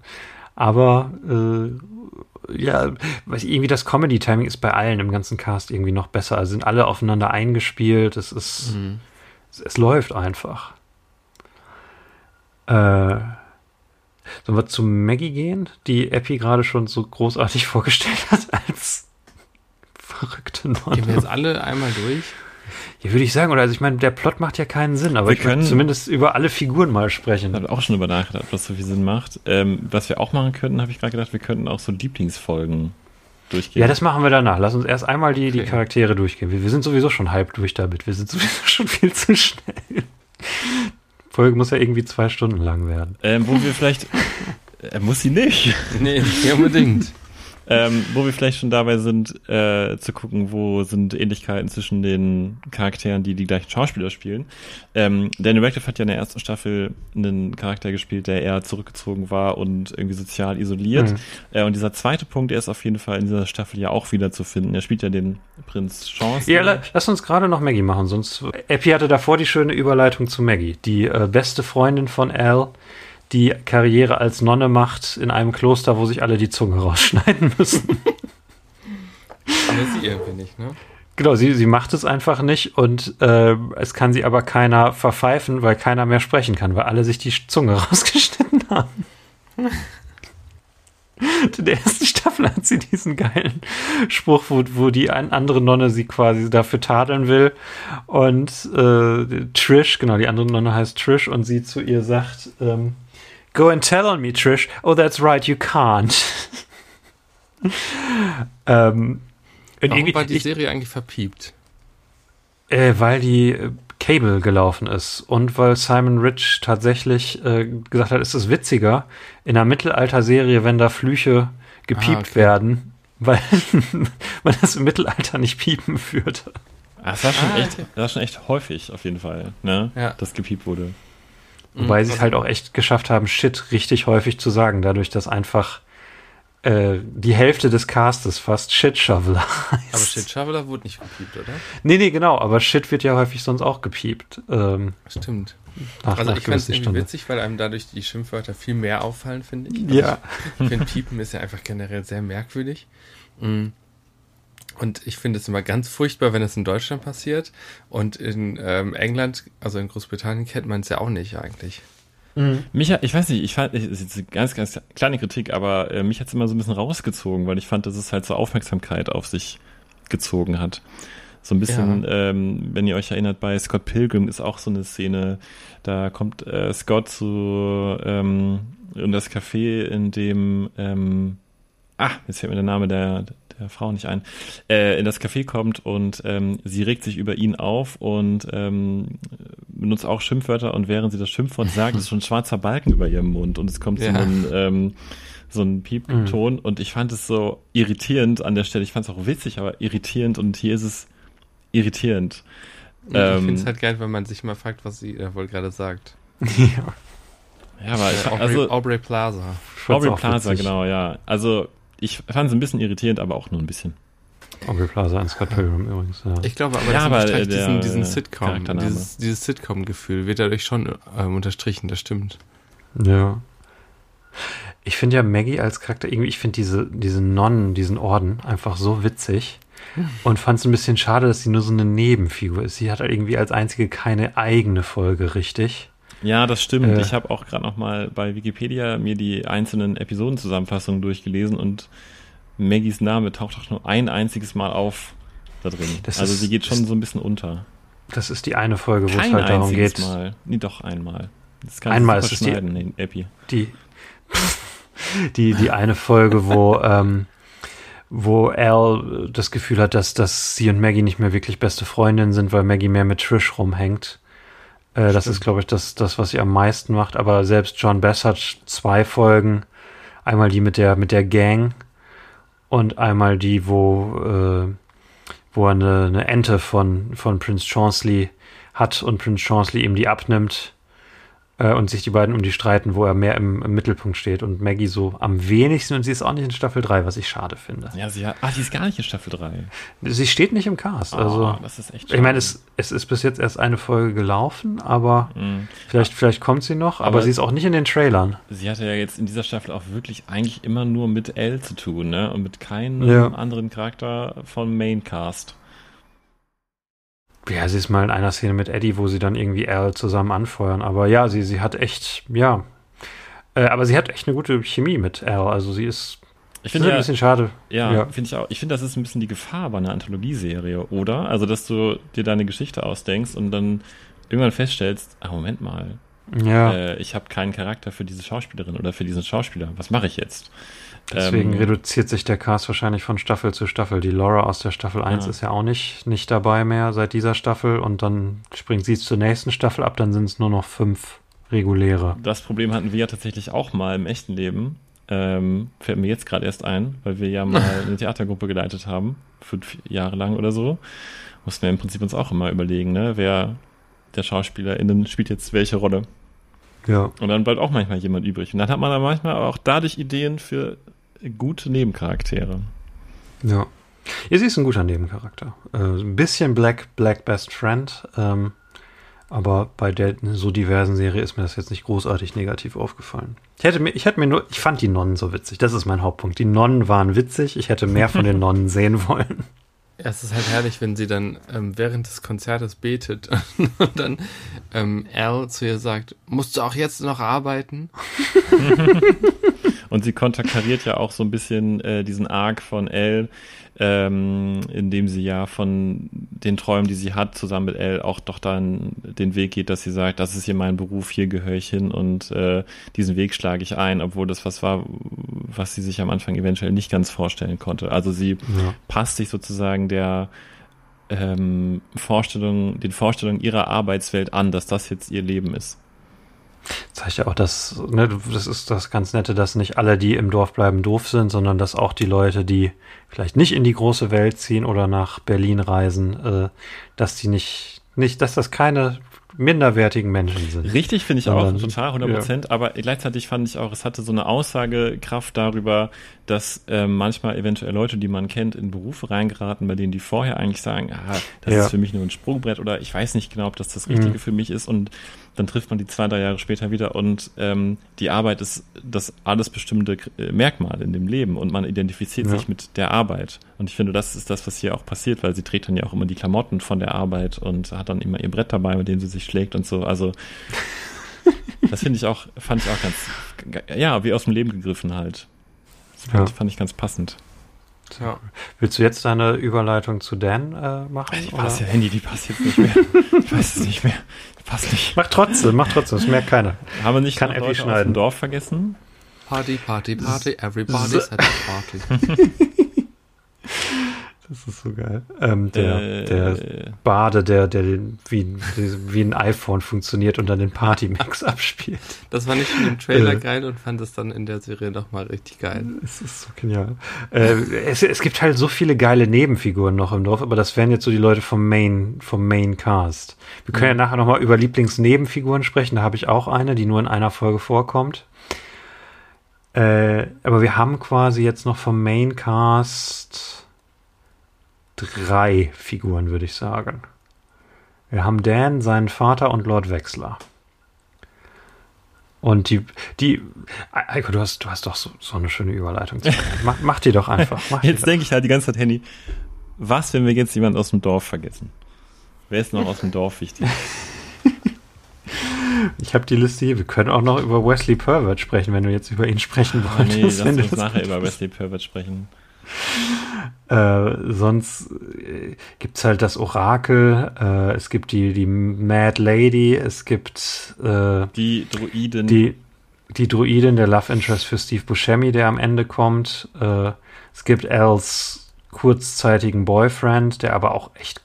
Aber äh, ja, weiß ich, irgendwie das Comedy-Timing ist bei allen im ganzen Cast irgendwie noch besser. Also sind alle aufeinander eingespielt. Es ist, Mhm. es, es läuft einfach. Äh, sollen wir zu Maggie gehen, die Epi gerade schon so großartig vorgestellt hat als verrückte Gehen wir Nonne? jetzt alle einmal durch? Ja, würde ich sagen. Oder also ich meine, der Plot macht ja keinen Sinn, aber Wir ich würde können- zumindest über alle Figuren mal Ich sprechen. habe auch schon über nachgedacht, ob das so viel Sinn macht. Ähm, was wir auch machen könnten, habe ich gerade gedacht, wir könnten auch so Lieblingsfolgen durchgehen. Ja, das machen wir danach. Lass uns erst einmal die, die Okay. Charaktere durchgehen. Wir, wir sind sowieso schon halb durch damit. Wir sind sowieso schon viel zu schnell. Folge muss ja irgendwie zwei Stunden lang werden. ähm, wo wir vielleicht, äh, muss sie nicht, Nee, nicht unbedingt. Ähm, wo wir vielleicht schon dabei sind, äh, zu gucken, wo sind Ähnlichkeiten zwischen den Charakteren, die die gleichen Schauspieler spielen. Ähm, Daniel Radcliffe hat ja in der ersten Staffel einen Charakter gespielt, der eher zurückgezogen war und irgendwie sozial isoliert. Mhm. Äh, und dieser zweite Punkt, der ist auf jeden Fall in dieser Staffel ja auch wieder zu finden. Er spielt ja den Prinz Chance. Ja, la, lass uns gerade noch Maggie machen, sonst. Epi hatte davor die schöne Überleitung zu Maggie, die äh, beste Freundin von Al, die Karriere als Nonne macht in einem Kloster, wo sich alle die Zunge rausschneiden müssen. Aber sie irgendwie nicht, ne? Genau, sie, sie macht es einfach nicht und äh, es kann sie aber keiner verpfeifen, weil keiner mehr sprechen kann, weil alle sich die Zunge rausgeschnitten haben. In der ersten Staffel hat sie diesen geilen Spruch, wo, wo die andere Nonne sie quasi dafür tadeln will. Und äh, Trish, genau, die andere Nonne heißt Trish und sie zu ihr sagt, ähm, Go and tell on me, Trish. Oh, that's right, you can't. ähm, und Warum war die ich- Serie eigentlich verpiept? äh, weil die äh, Cable gelaufen ist und weil Simon Rich tatsächlich äh, gesagt hat, es ist witziger in einer Mittelalter-Serie, wenn da Flüche gepiept Ah, okay. werden, weil man das im Mittelalter nicht piepen führte. Ah, Das war schon Ah, echt, okay. das war schon echt häufig auf jeden Fall, ne? Ja. Das gepiept wurde. Wobei Mhm. sie es halt auch echt geschafft haben, Shit richtig häufig zu sagen, dadurch, dass einfach äh, die Hälfte des Castes fast Shit Shoveler heißt. Aber Shit Shoveler wurde nicht gepiept, oder? Nee, nee, genau, aber Shit wird ja häufig sonst auch gepiept. Ähm, Stimmt. nach, Also nach ich fand es gewissen irgendwie Stunde. witzig, weil einem dadurch die Schimpfwörter viel mehr auffallen, finde ich. Also Ja. Ich finde, Piepen ist ja einfach generell sehr merkwürdig. Mm. Und ich finde es immer ganz furchtbar, wenn es in Deutschland passiert. Und in ähm, England, also in Großbritannien, kennt man es ja auch nicht eigentlich. Micha, ich weiß nicht, ich fand, das ist jetzt eine ganz, ganz kleine Kritik, aber äh, mich hat es immer so ein bisschen rausgezogen, weil ich fand, dass es halt so Aufmerksamkeit auf sich gezogen hat. So ein bisschen, ähm, wenn ihr euch erinnert, bei Scott Pilgrim ist auch so eine Szene, da kommt äh, Scott zu ähm, in das Café, in dem ähm, ah, jetzt fällt mir der Name der, der Frau nicht ein, äh, in das Café kommt und ähm, sie regt sich über ihn auf und ähm, benutzt auch Schimpfwörter und während sie das Schimpfwort sagt, ist schon ein schwarzer Balken über ihrem Mund und es kommt so Ja. ein ähm, so ein Piepton und ich fand es so irritierend an der Stelle. Ich fand es auch witzig, aber irritierend und hier ist es irritierend. Und Ähm, ich finde es halt geil, wenn man sich mal fragt, was sie da wohl gerade sagt. ja, Ja, aber ich, Äh, Aubrey, also Aubrey Plaza. Aubrey Plaza, witzig. genau, ja. Also ich fand es ein bisschen irritierend, aber auch nur ein bisschen. Aubrey Plaza in Scott Pilgrim übrigens, ja. Ich glaube aber, Ja, das aber unterstreicht der diesen, diesen Sitcom, dieses, dieses Sitcom-Gefühl wird dadurch schon ähm, unterstrichen, das stimmt. Ja. Ich finde ja Maggie als Charakter irgendwie, ich finde diese, diese Nonnen, diesen Orden einfach so witzig und fand es ein bisschen schade, dass sie nur so eine Nebenfigur ist. Sie hat halt irgendwie als einzige keine eigene Folge richtig. Ja, das stimmt. Äh. ich habe auch gerade noch mal bei Wikipedia mir die einzelnen Episodenzusammenfassungen durchgelesen und Maggies Name taucht auch nur ein einziges Mal auf da drin. Das also ist- sie geht schon ist- so ein bisschen unter. Das ist die eine Folge, wo es Kein halt darum geht, Mal. Nee, doch einmal. Das kann Einmal ist es die- den Epi. die, die, die eine Folge, wo, ähm, wo Al das Gefühl hat, dass, dass sie und Maggie nicht mehr wirklich beste Freundinnen sind, weil Maggie mehr mit Trish rumhängt. Äh, das ist, glaube ich, das, das, was sie am meisten macht. Aber selbst John Bass hat zwei Folgen. Einmal die mit der, mit der Gang und einmal die, wo, äh, wo er eine, eine Ente von, von Prince Chauncey hat und Prince Chauncey ihm die abnimmt äh, und sich die beiden um die streiten, wo er mehr im, im Mittelpunkt steht und Maggie so am wenigsten und sie ist auch nicht in Staffel 3, was ich schade finde. Ja, sie hat, ach, die ist gar nicht in Staffel 3. Sie steht nicht im Cast, also oh, das ist echt ich meine, es, es ist bis jetzt erst eine Folge gelaufen, aber Mhm. vielleicht, vielleicht kommt sie noch, aber, Aber- sie ist auch nicht in den Trailern. Sie hatte ja jetzt in dieser Staffel auch wirklich eigentlich immer nur mit Elle zu tun, ne? Und mit keinem Ja. anderen Charakter vom Maincast. Ja, sie ist mal in einer Szene mit Eddie, wo sie dann irgendwie Al zusammen anfeuern, aber ja, sie, sie hat echt, ja, äh, aber sie hat echt eine gute Chemie mit Al, also sie ist, Ich finde finde ein ja, bisschen schade. Ja, Ja. finde ich auch. Ich finde, das ist ein bisschen die Gefahr bei einer Anthologieserie, oder? Also, dass du dir deine Geschichte ausdenkst und dann irgendwann feststellst, ah, Moment mal, Ja, äh, ich habe keinen Charakter für diese Schauspielerin oder für diesen Schauspieler. Was mache ich jetzt? Deswegen ähm, reduziert sich der Cast wahrscheinlich von Staffel zu Staffel. Die Laura aus der Staffel 1 Ja. ist ja auch nicht, nicht dabei mehr seit dieser Staffel und dann springt sie zur nächsten Staffel ab, dann sind es nur noch fünf reguläre. Das Problem hatten wir ja tatsächlich auch mal im echten Leben. Ähm, fällt mir jetzt gerade erst ein, weil wir ja mal eine Theatergruppe geleitet haben, fünf Jahre lang oder so. Mussten wir im Prinzip uns auch immer überlegen, ne, wer der SchauspielerInnen spielt jetzt welche Rolle. Ja. Und dann bleibt auch manchmal jemand übrig. Und dann hat man dann manchmal auch dadurch Ideen für gute Nebencharaktere. Ja. Ja, sie ist ein guter Nebencharakter. Äh, ein bisschen Black, Black Best Friend, ähm, aber bei der so diversen Serie ist mir das jetzt nicht großartig negativ aufgefallen. Ich hätte mir, ich hätte mir nur, ich fand die Nonnen so witzig. Das ist mein Hauptpunkt. Die Nonnen waren witzig. Ich hätte mehr von den Nonnen sehen wollen. Ja, es ist halt herrlich, wenn sie dann ähm, während des Konzertes betet und dann ähm, Al zu ihr sagt, musst du auch jetzt noch arbeiten? Und sie konterkariert ja auch so ein bisschen äh, diesen Arc von Elle, ähm, indem sie ja von den Träumen, die sie hat, zusammen mit Elle auch doch dann den Weg geht, dass sie sagt, das ist hier mein Beruf, hier gehöre ich hin und äh, diesen Weg schlage ich ein, obwohl das was war, was sie sich am Anfang eventuell nicht ganz vorstellen konnte. Also sie Ja. passt sich sozusagen der ähm, Vorstellung, den Vorstellungen ihrer Arbeitswelt an, dass das jetzt ihr Leben ist. Zeigt ja auch, dass, ne, das ist das ganz Nette, dass nicht alle, die im Dorf bleiben, doof sind, sondern dass auch die Leute, die vielleicht nicht in die große Welt ziehen oder nach Berlin reisen, äh, dass die nicht, nicht, dass das keine minderwertigen Menschen sind. Richtig, finde ich auch, total, 100 Prozent. Aber gleichzeitig fand ich auch, es hatte so eine Aussagekraft darüber, dass äh, manchmal eventuell Leute, die man kennt, in Berufe reingeraten, bei denen die vorher eigentlich sagen, ah, das Ja. ist für mich nur ein Sprungbrett oder ich weiß nicht genau, ob das das Richtige Mhm. für mich ist. Und dann trifft man die zwei, drei Jahre später wieder und ähm, die Arbeit ist das alles bestimmte äh, Merkmal in dem Leben und man identifiziert Ja. sich mit der Arbeit. Und ich finde, das ist das, was hier auch passiert, weil sie trägt dann ja auch immer die Klamotten von der Arbeit und hat dann immer ihr Brett dabei, mit dem sie sich schlägt und so. Also das finde ich auch, fand ich auch ganz, ja, wie aus dem Leben gegriffen halt. Das fand, Ja. ich, fand ich ganz passend. Ja. Willst du jetzt deine Überleitung zu Dan äh, machen? Die oder? passt ja, Handy, die passt jetzt nicht mehr. Ich weiß es nicht mehr. Die passt nicht. Mach trotzdem, mach trotzdem, das merkt keiner. Haben wir nicht Kann noch Leute aus schneiden. dem Dorf vergessen? Party, Party, Party, everybody's at a party. Das ist so geil. Ähm, der, Äh, der Bade, der, der den, wie, wie ein iPhone funktioniert und dann den Partymix abspielt. Das fand ich in dem Trailer Äh. geil und fand es dann in der Serie nochmal richtig geil. Es ist so genial. Äh, es, es gibt halt so viele geile Nebenfiguren noch im Dorf, aber das wären jetzt so die Leute vom Main, vom Main Cast. Wir können ja nachher nochmal über Lieblingsnebenfiguren sprechen. Da habe ich auch eine, die nur in einer Folge vorkommt. Äh, aber wir haben quasi jetzt noch vom Main Cast drei Figuren, würde ich sagen. Wir haben Dan, seinen Vater und Lord Wechsler. Und die, die, Eiko, du hast, du hast doch so, so eine schöne Überleitung. mach, mach die doch einfach. Die Jetzt denke ich halt die ganze Zeit, Handy, was, wenn wir jetzt jemanden aus dem Dorf vergessen? Wer ist noch aus dem Dorf wichtig? Ich habe die Liste hier. Wir können auch noch über Wesley Pervert sprechen, wenn du jetzt über ihn sprechen Oh, wolltest. nee, lass uns nachher über Wesley Pervert sprechen. Äh, sonst äh, gibt's halt das Orakel, äh, es gibt die, die Mad Lady, es gibt äh, Die Druiden. die, die Druidin, der Love Interest für Steve Buscemi, der am Ende kommt. Äh, es gibt Els kurzzeitigen Boyfriend, der aber auch echt,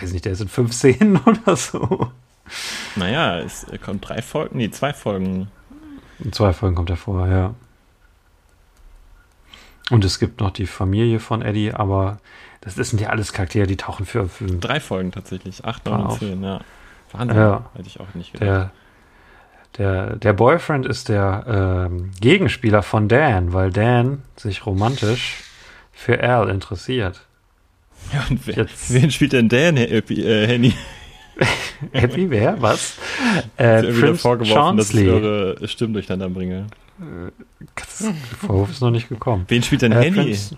weiß nicht, der ist in fünf Szenen oder so. Naja, es kommt drei Folgen, nee, zwei Folgen. In zwei Folgen kommt er vor, ja. Und es gibt noch die Familie von Eddie, aber das, das sind ja alles Charaktere, die tauchen für, für Drei Folgen tatsächlich. Acht, neun und zehn, ja. Wahnsinn. Ja. Hätte ich auch nicht gedacht. der, der, der Boyfriend ist der ähm, Gegenspieler von Dan, weil Dan sich romantisch für Al interessiert. Ja, und wer, Jetzt- wen spielt denn Dan, äh, äh, Henny? Happy, wer? Was? Äh, Prince vorgeworfen, dass ich eure Stimmen durcheinander bringe. Der Vorwurf ist noch nicht gekommen. Wen spielt denn Äh, Henny? Prince,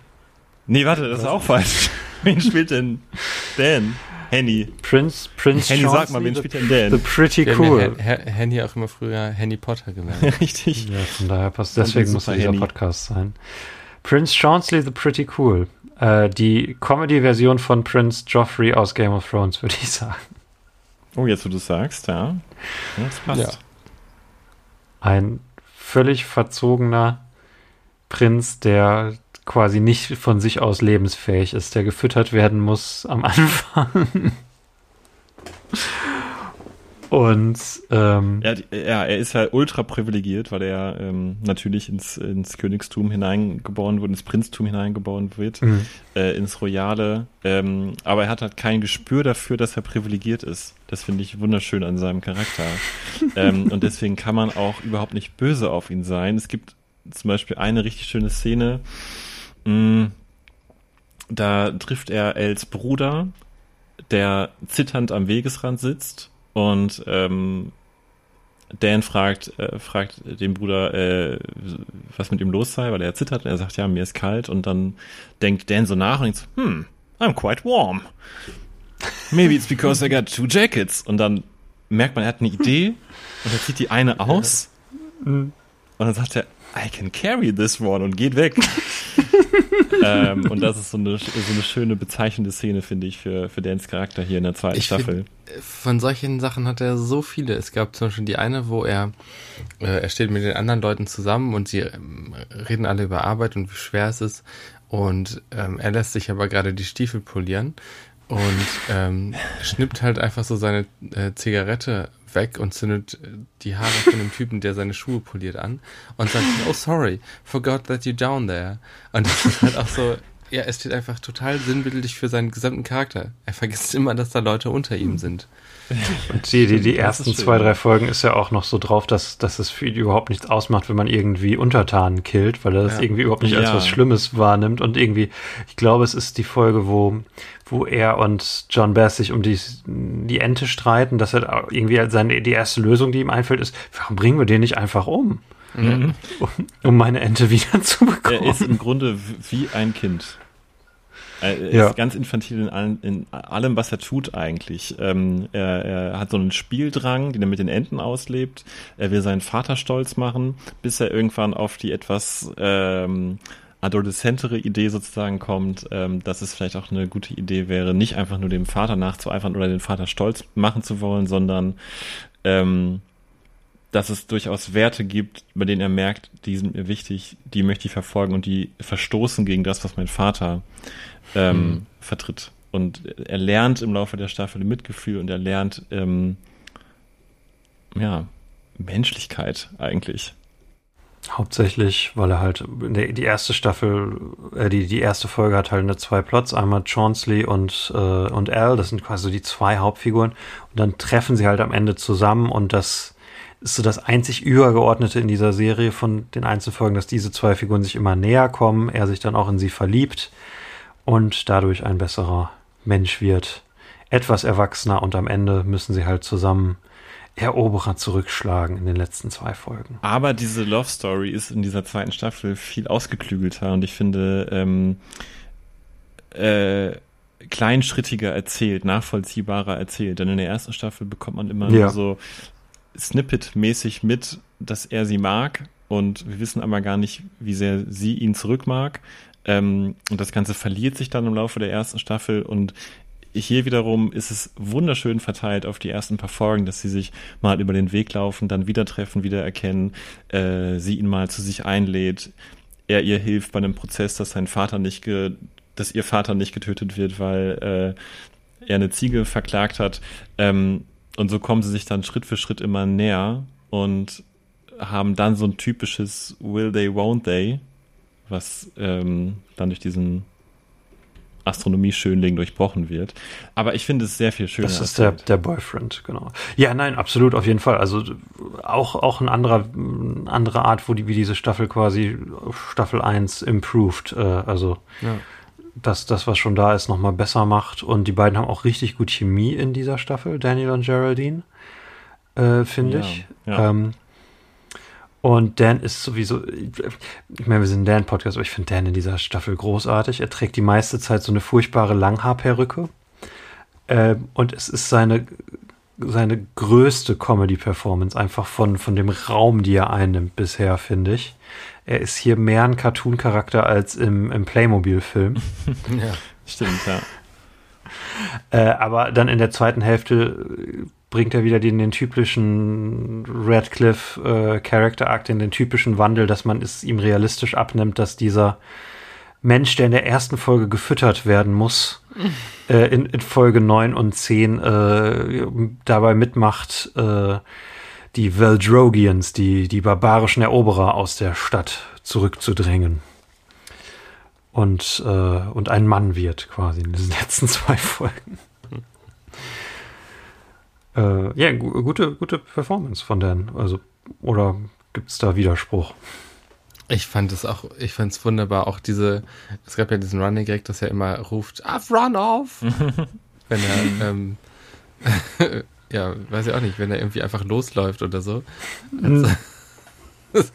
Nee, warte, das ist auch falsch. wen spielt denn Dan? Henny. Prince, Prince Henny, sag mal, wen the, spielt denn Dan? the Pretty Wir Cool. ja Henny auch immer früher Henny Potter genannt. Richtig. Ja, von daher passt. Deswegen muss dieser Henny. Podcast sein. Prince Chaunsley, The Pretty Cool. Äh, die Comedy-Version von Prince Joffrey aus Game of Thrones, würde ich sagen. Oh, jetzt wo du es sagst, ja. ja das passt. Ja. Ein völlig verzogener Prinz, der quasi nicht von sich aus lebensfähig ist, der gefüttert werden muss am Anfang. Und ähm, Ja, die, ja, er ist ja ultra privilegiert, weil er ähm, natürlich ins, ins Königstum hineingeboren wurde, ins Prinztum hineingeboren wird, mh, äh, ins Royale. Ähm, aber er hat halt kein Gespür dafür, dass er privilegiert ist. Das finde ich wunderschön an seinem Charakter. ähm, und deswegen kann man auch überhaupt nicht böse auf ihn sein. Es gibt zum Beispiel eine richtig schöne Szene. Mh, da trifft er Els Bruder, der zitternd am Wegesrand sitzt und ähm, Dan fragt, äh, fragt den Bruder, äh, was mit ihm los sei, weil er zittert und er sagt, ja, mir ist kalt und dann denkt Dan so nach und denkt so, hm, I'm quite warm. Maybe it's because I got two jackets. Und dann merkt man, er hat eine Idee und er zieht die eine aus mh. und dann sagt er, I can carry this one und geht weg. ähm, und das ist so eine, so eine schöne bezeichnende Szene, finde ich, für, für Dans Charakter hier in der zweiten Ich Staffel. Von solchen Sachen hat er so viele. Es gab zum Beispiel die eine, wo er, äh, er steht mit den anderen Leuten zusammen und sie ähm, reden alle über Arbeit und wie schwer es ist. Und ähm, er lässt sich aber gerade die Stiefel polieren. Und ähm, schnippt halt einfach so seine äh, Zigarette weg und zündet äh, die Haare von dem Typen, der seine Schuhe poliert, an und sagt, oh sorry, forgot that you're down there. Und das ist halt auch so, ja, es steht einfach total sinnbildlich für seinen gesamten Charakter. Er vergisst immer, dass da Leute unter ihm sind. Und die, die, die ersten zwei, drei Folgen ist ja auch noch so drauf, dass, dass es für ihn überhaupt nichts ausmacht, wenn man irgendwie Untertanen killt, weil er das ja. irgendwie überhaupt nicht ja. als was Schlimmes wahrnimmt. Und irgendwie, ich glaube, es ist die Folge, wo, wo er und John Bass sich um die, die Ente streiten, dass er irgendwie seine, die erste Lösung, die ihm einfällt, ist, warum bringen wir den nicht einfach um? Mhm. Um, um meine Ente wieder zu bekommen. Er ist im Grunde wie ein Kind. Er ja. ist ganz infantil in, allen, in allem, was er tut eigentlich. Ähm, er, er, hat so einen Spieldrang, den er mit den Enten auslebt. Er will seinen Vater stolz machen, bis er irgendwann auf die etwas ähm, adoleszentere Idee sozusagen kommt, ähm, dass es vielleicht auch eine gute Idee wäre, nicht einfach nur dem Vater nachzueifern oder den Vater stolz machen zu wollen, sondern ähm, dass es durchaus Werte gibt, bei denen er merkt, die sind mir wichtig, die möchte ich verfolgen und die verstoßen gegen das, was mein Vater ähm, hm. vertritt. Und er lernt im Laufe der Staffel Mitgefühl und er lernt ähm, ja Menschlichkeit eigentlich. Hauptsächlich, weil er halt die erste Staffel, äh, die die erste Folge hat halt eine zwei Plots, einmal Chaunsley und äh, und Al, das sind quasi die zwei Hauptfiguren und dann treffen sie halt am Ende zusammen und das ist so das einzig übergeordnete in dieser Serie von den Einzelfolgen, dass diese zwei Figuren sich immer näher kommen, er sich dann auch in sie verliebt und dadurch ein besserer Mensch wird, etwas erwachsener und am Ende müssen sie halt zusammen Eroberer zurückschlagen in den letzten zwei Folgen. Aber diese Love Story ist in dieser zweiten Staffel viel ausgeklügelter und ich finde ähm, äh, kleinschrittiger erzählt, nachvollziehbarer erzählt. Denn in der ersten Staffel bekommt man immer ja. nur so Snippet-mäßig mit, dass er sie mag und wir wissen aber gar nicht, wie sehr sie ihn zurück mag. Ähm, und das Ganze verliert sich dann im Laufe der ersten Staffel und hier wiederum ist es wunderschön verteilt auf die ersten paar Folgen, dass sie sich mal über den Weg laufen, dann wieder treffen, wieder erkennen, äh, sie ihn mal zu sich einlädt, er ihr hilft bei einem Prozess, dass sein Vater nicht ge dass ihr Vater nicht getötet wird, weil äh, er eine Ziege verklagt hat. Ähm, und so kommen sie sich dann Schritt für Schritt immer näher und haben dann so ein typisches Will they, won't they, was ähm, dann durch diesen Astronomie-Schönling durchbrochen wird. Aber ich finde es sehr viel schöner. Das ist der, der Boyfriend, genau. Ja, nein, absolut, auf jeden Fall. Also auch, auch ein anderer, eine andere Art, wo die, wie diese Staffel quasi Staffel 1 improved. Äh, also ja. Dass das, was schon da ist, nochmal besser macht. Und die beiden haben auch richtig gut Chemie in dieser Staffel, Daniel und Geraldine, äh, finde ja, ich. Ja. Ähm, und Dan ist sowieso, ich meine, wir sind ein Dan-Podcast, aber ich finde Dan in dieser Staffel großartig. Er trägt die meiste Zeit so eine furchtbare Langhaarperücke. Äh, und es ist seine, seine größte Comedy-Performance, einfach von, von dem Raum, die er einnimmt bisher, finde ich. Er ist hier mehr ein Cartoon-Charakter als im, im Playmobil-Film. ja, stimmt, ja. Äh, aber dann in der zweiten Hälfte bringt er wieder den, den typischen Radcliffe äh, Character Act, in den typischen Wandel, dass man es ihm realistisch abnimmt, dass dieser Mensch, der in der ersten Folge gefüttert werden muss, äh, in, in, Folge 9 und 10 äh, dabei mitmacht, äh, die Veldrogians, die, die barbarischen Eroberer aus der Stadt zurückzudrängen. Und, äh, und ein Mann wird quasi in diesen letzten zwei Folgen. Äh, ja, gute, gute Performance von Dan. Also, oder gibt es da Widerspruch? Ich fand es auch, ich fand es wunderbar. Auch diese, es gab ja diesen Running Gag, dass er immer ruft, I've run off! wenn er, ähm, ja, weiß ich auch nicht, wenn er irgendwie einfach losläuft oder so. Also,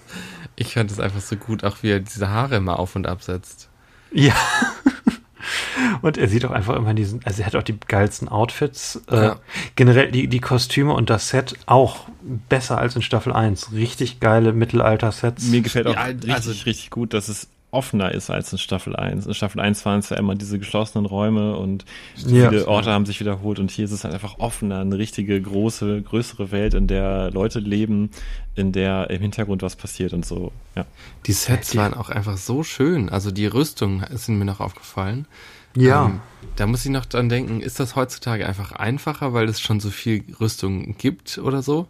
ich fand es einfach so gut, auch wie er diese Haare immer auf und absetzt. Ja. Und er sieht auch einfach immer diesen, also er hat auch die geilsten Outfits. Äh, ja. generell die, die Kostüme und das Set auch besser als in Staffel 1. Richtig geile Mittelalter-Sets. Mir gefällt auch ja, richtig, also, richtig gut, dass es offener ist als in Staffel 1. In Staffel 1 waren es ja immer diese geschlossenen Räume und ja. viele Orte haben sich wiederholt und hier ist es halt einfach offener, eine richtige große, größere Welt, in der Leute leben, in der im Hintergrund was passiert und so. Ja. Die Sets waren auch einfach so schön. Also die Rüstungen sind mir noch aufgefallen. Ja. Ähm, da muss ich noch dran denken, ist das heutzutage einfach einfacher, weil es schon so viel Rüstung gibt oder so?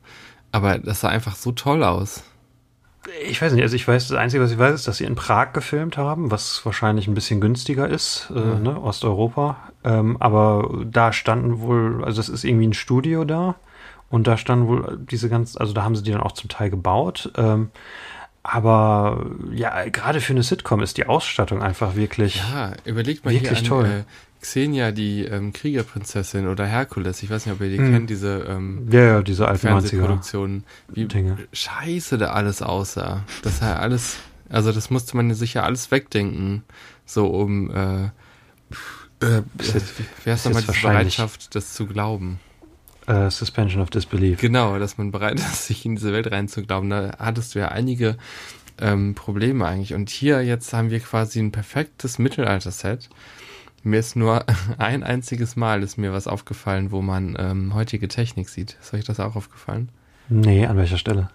Aber das sah einfach so toll aus. Ich weiß nicht, also ich weiß, das Einzige, was ich weiß, ist, dass sie in Prag gefilmt haben, was wahrscheinlich ein bisschen günstiger ist, äh, ne, Osteuropa. Ähm, aber da standen wohl, also das ist irgendwie ein Studio da und da standen wohl diese ganzen, also da haben sie die dann auch zum Teil gebaut. Ähm, aber ja, gerade für eine Sitcom ist die Ausstattung einfach wirklich. Ja, überlegt mal Wirklich hier toll. an äh, Xenia, die ähm, Kriegerprinzessin oder Herkules, ich weiß nicht, ob ihr die Hm. kennt, diese ähm, Ja, ja, diese alten 90er. Fernsehproduktionen, wie Dinge. scheiße da alles aussah. Das ja alles, also das musste man sich ja alles wegdenken, so um, äh, äh, wer ist nochmal wahrscheinlich- Bereitschaft, das zu glauben? Äh, Suspension of Disbelief. Genau, dass man bereit ist, sich in diese Welt reinzuglauben. Da hattest du ja einige ähm, Probleme eigentlich. Und hier jetzt haben wir quasi ein perfektes Mittelalter-Set. Mir ist nur ein einziges Mal ist mir was aufgefallen, wo man ähm, heutige Technik sieht. Ist euch das auch aufgefallen? Nee, an welcher Stelle?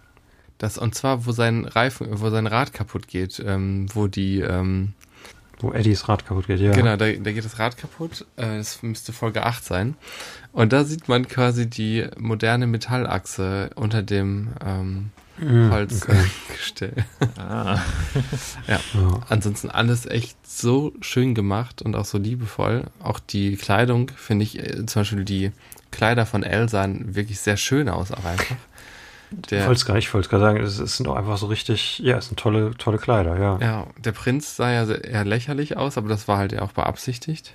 Das, und zwar, wo sein Reifen, wo sein Rad kaputt geht, ähm, wo die, ähm, Wo Eddies Rad kaputt geht, ja. genau, da, da geht das Rad kaputt, äh, das müsste Folge 8 sein. Und da sieht man quasi die moderne Metallachse unter dem ähm, Mhm, okay. Holzgestell. Ah. ja. Ja. Ansonsten alles echt so schön gemacht und auch so liebevoll. Auch die Kleidung, finde ich, äh, zum Beispiel die Kleider von Elle sahen wirklich sehr schön aus, auch einfach. Ich Der, wollte es gar, ich wollte gerade sagen, es, es sind auch einfach so richtig, ja, es sind tolle, tolle Kleider, ja. ja, der Prinz sah ja sehr- eher lächerlich aus, aber das war halt ja auch beabsichtigt.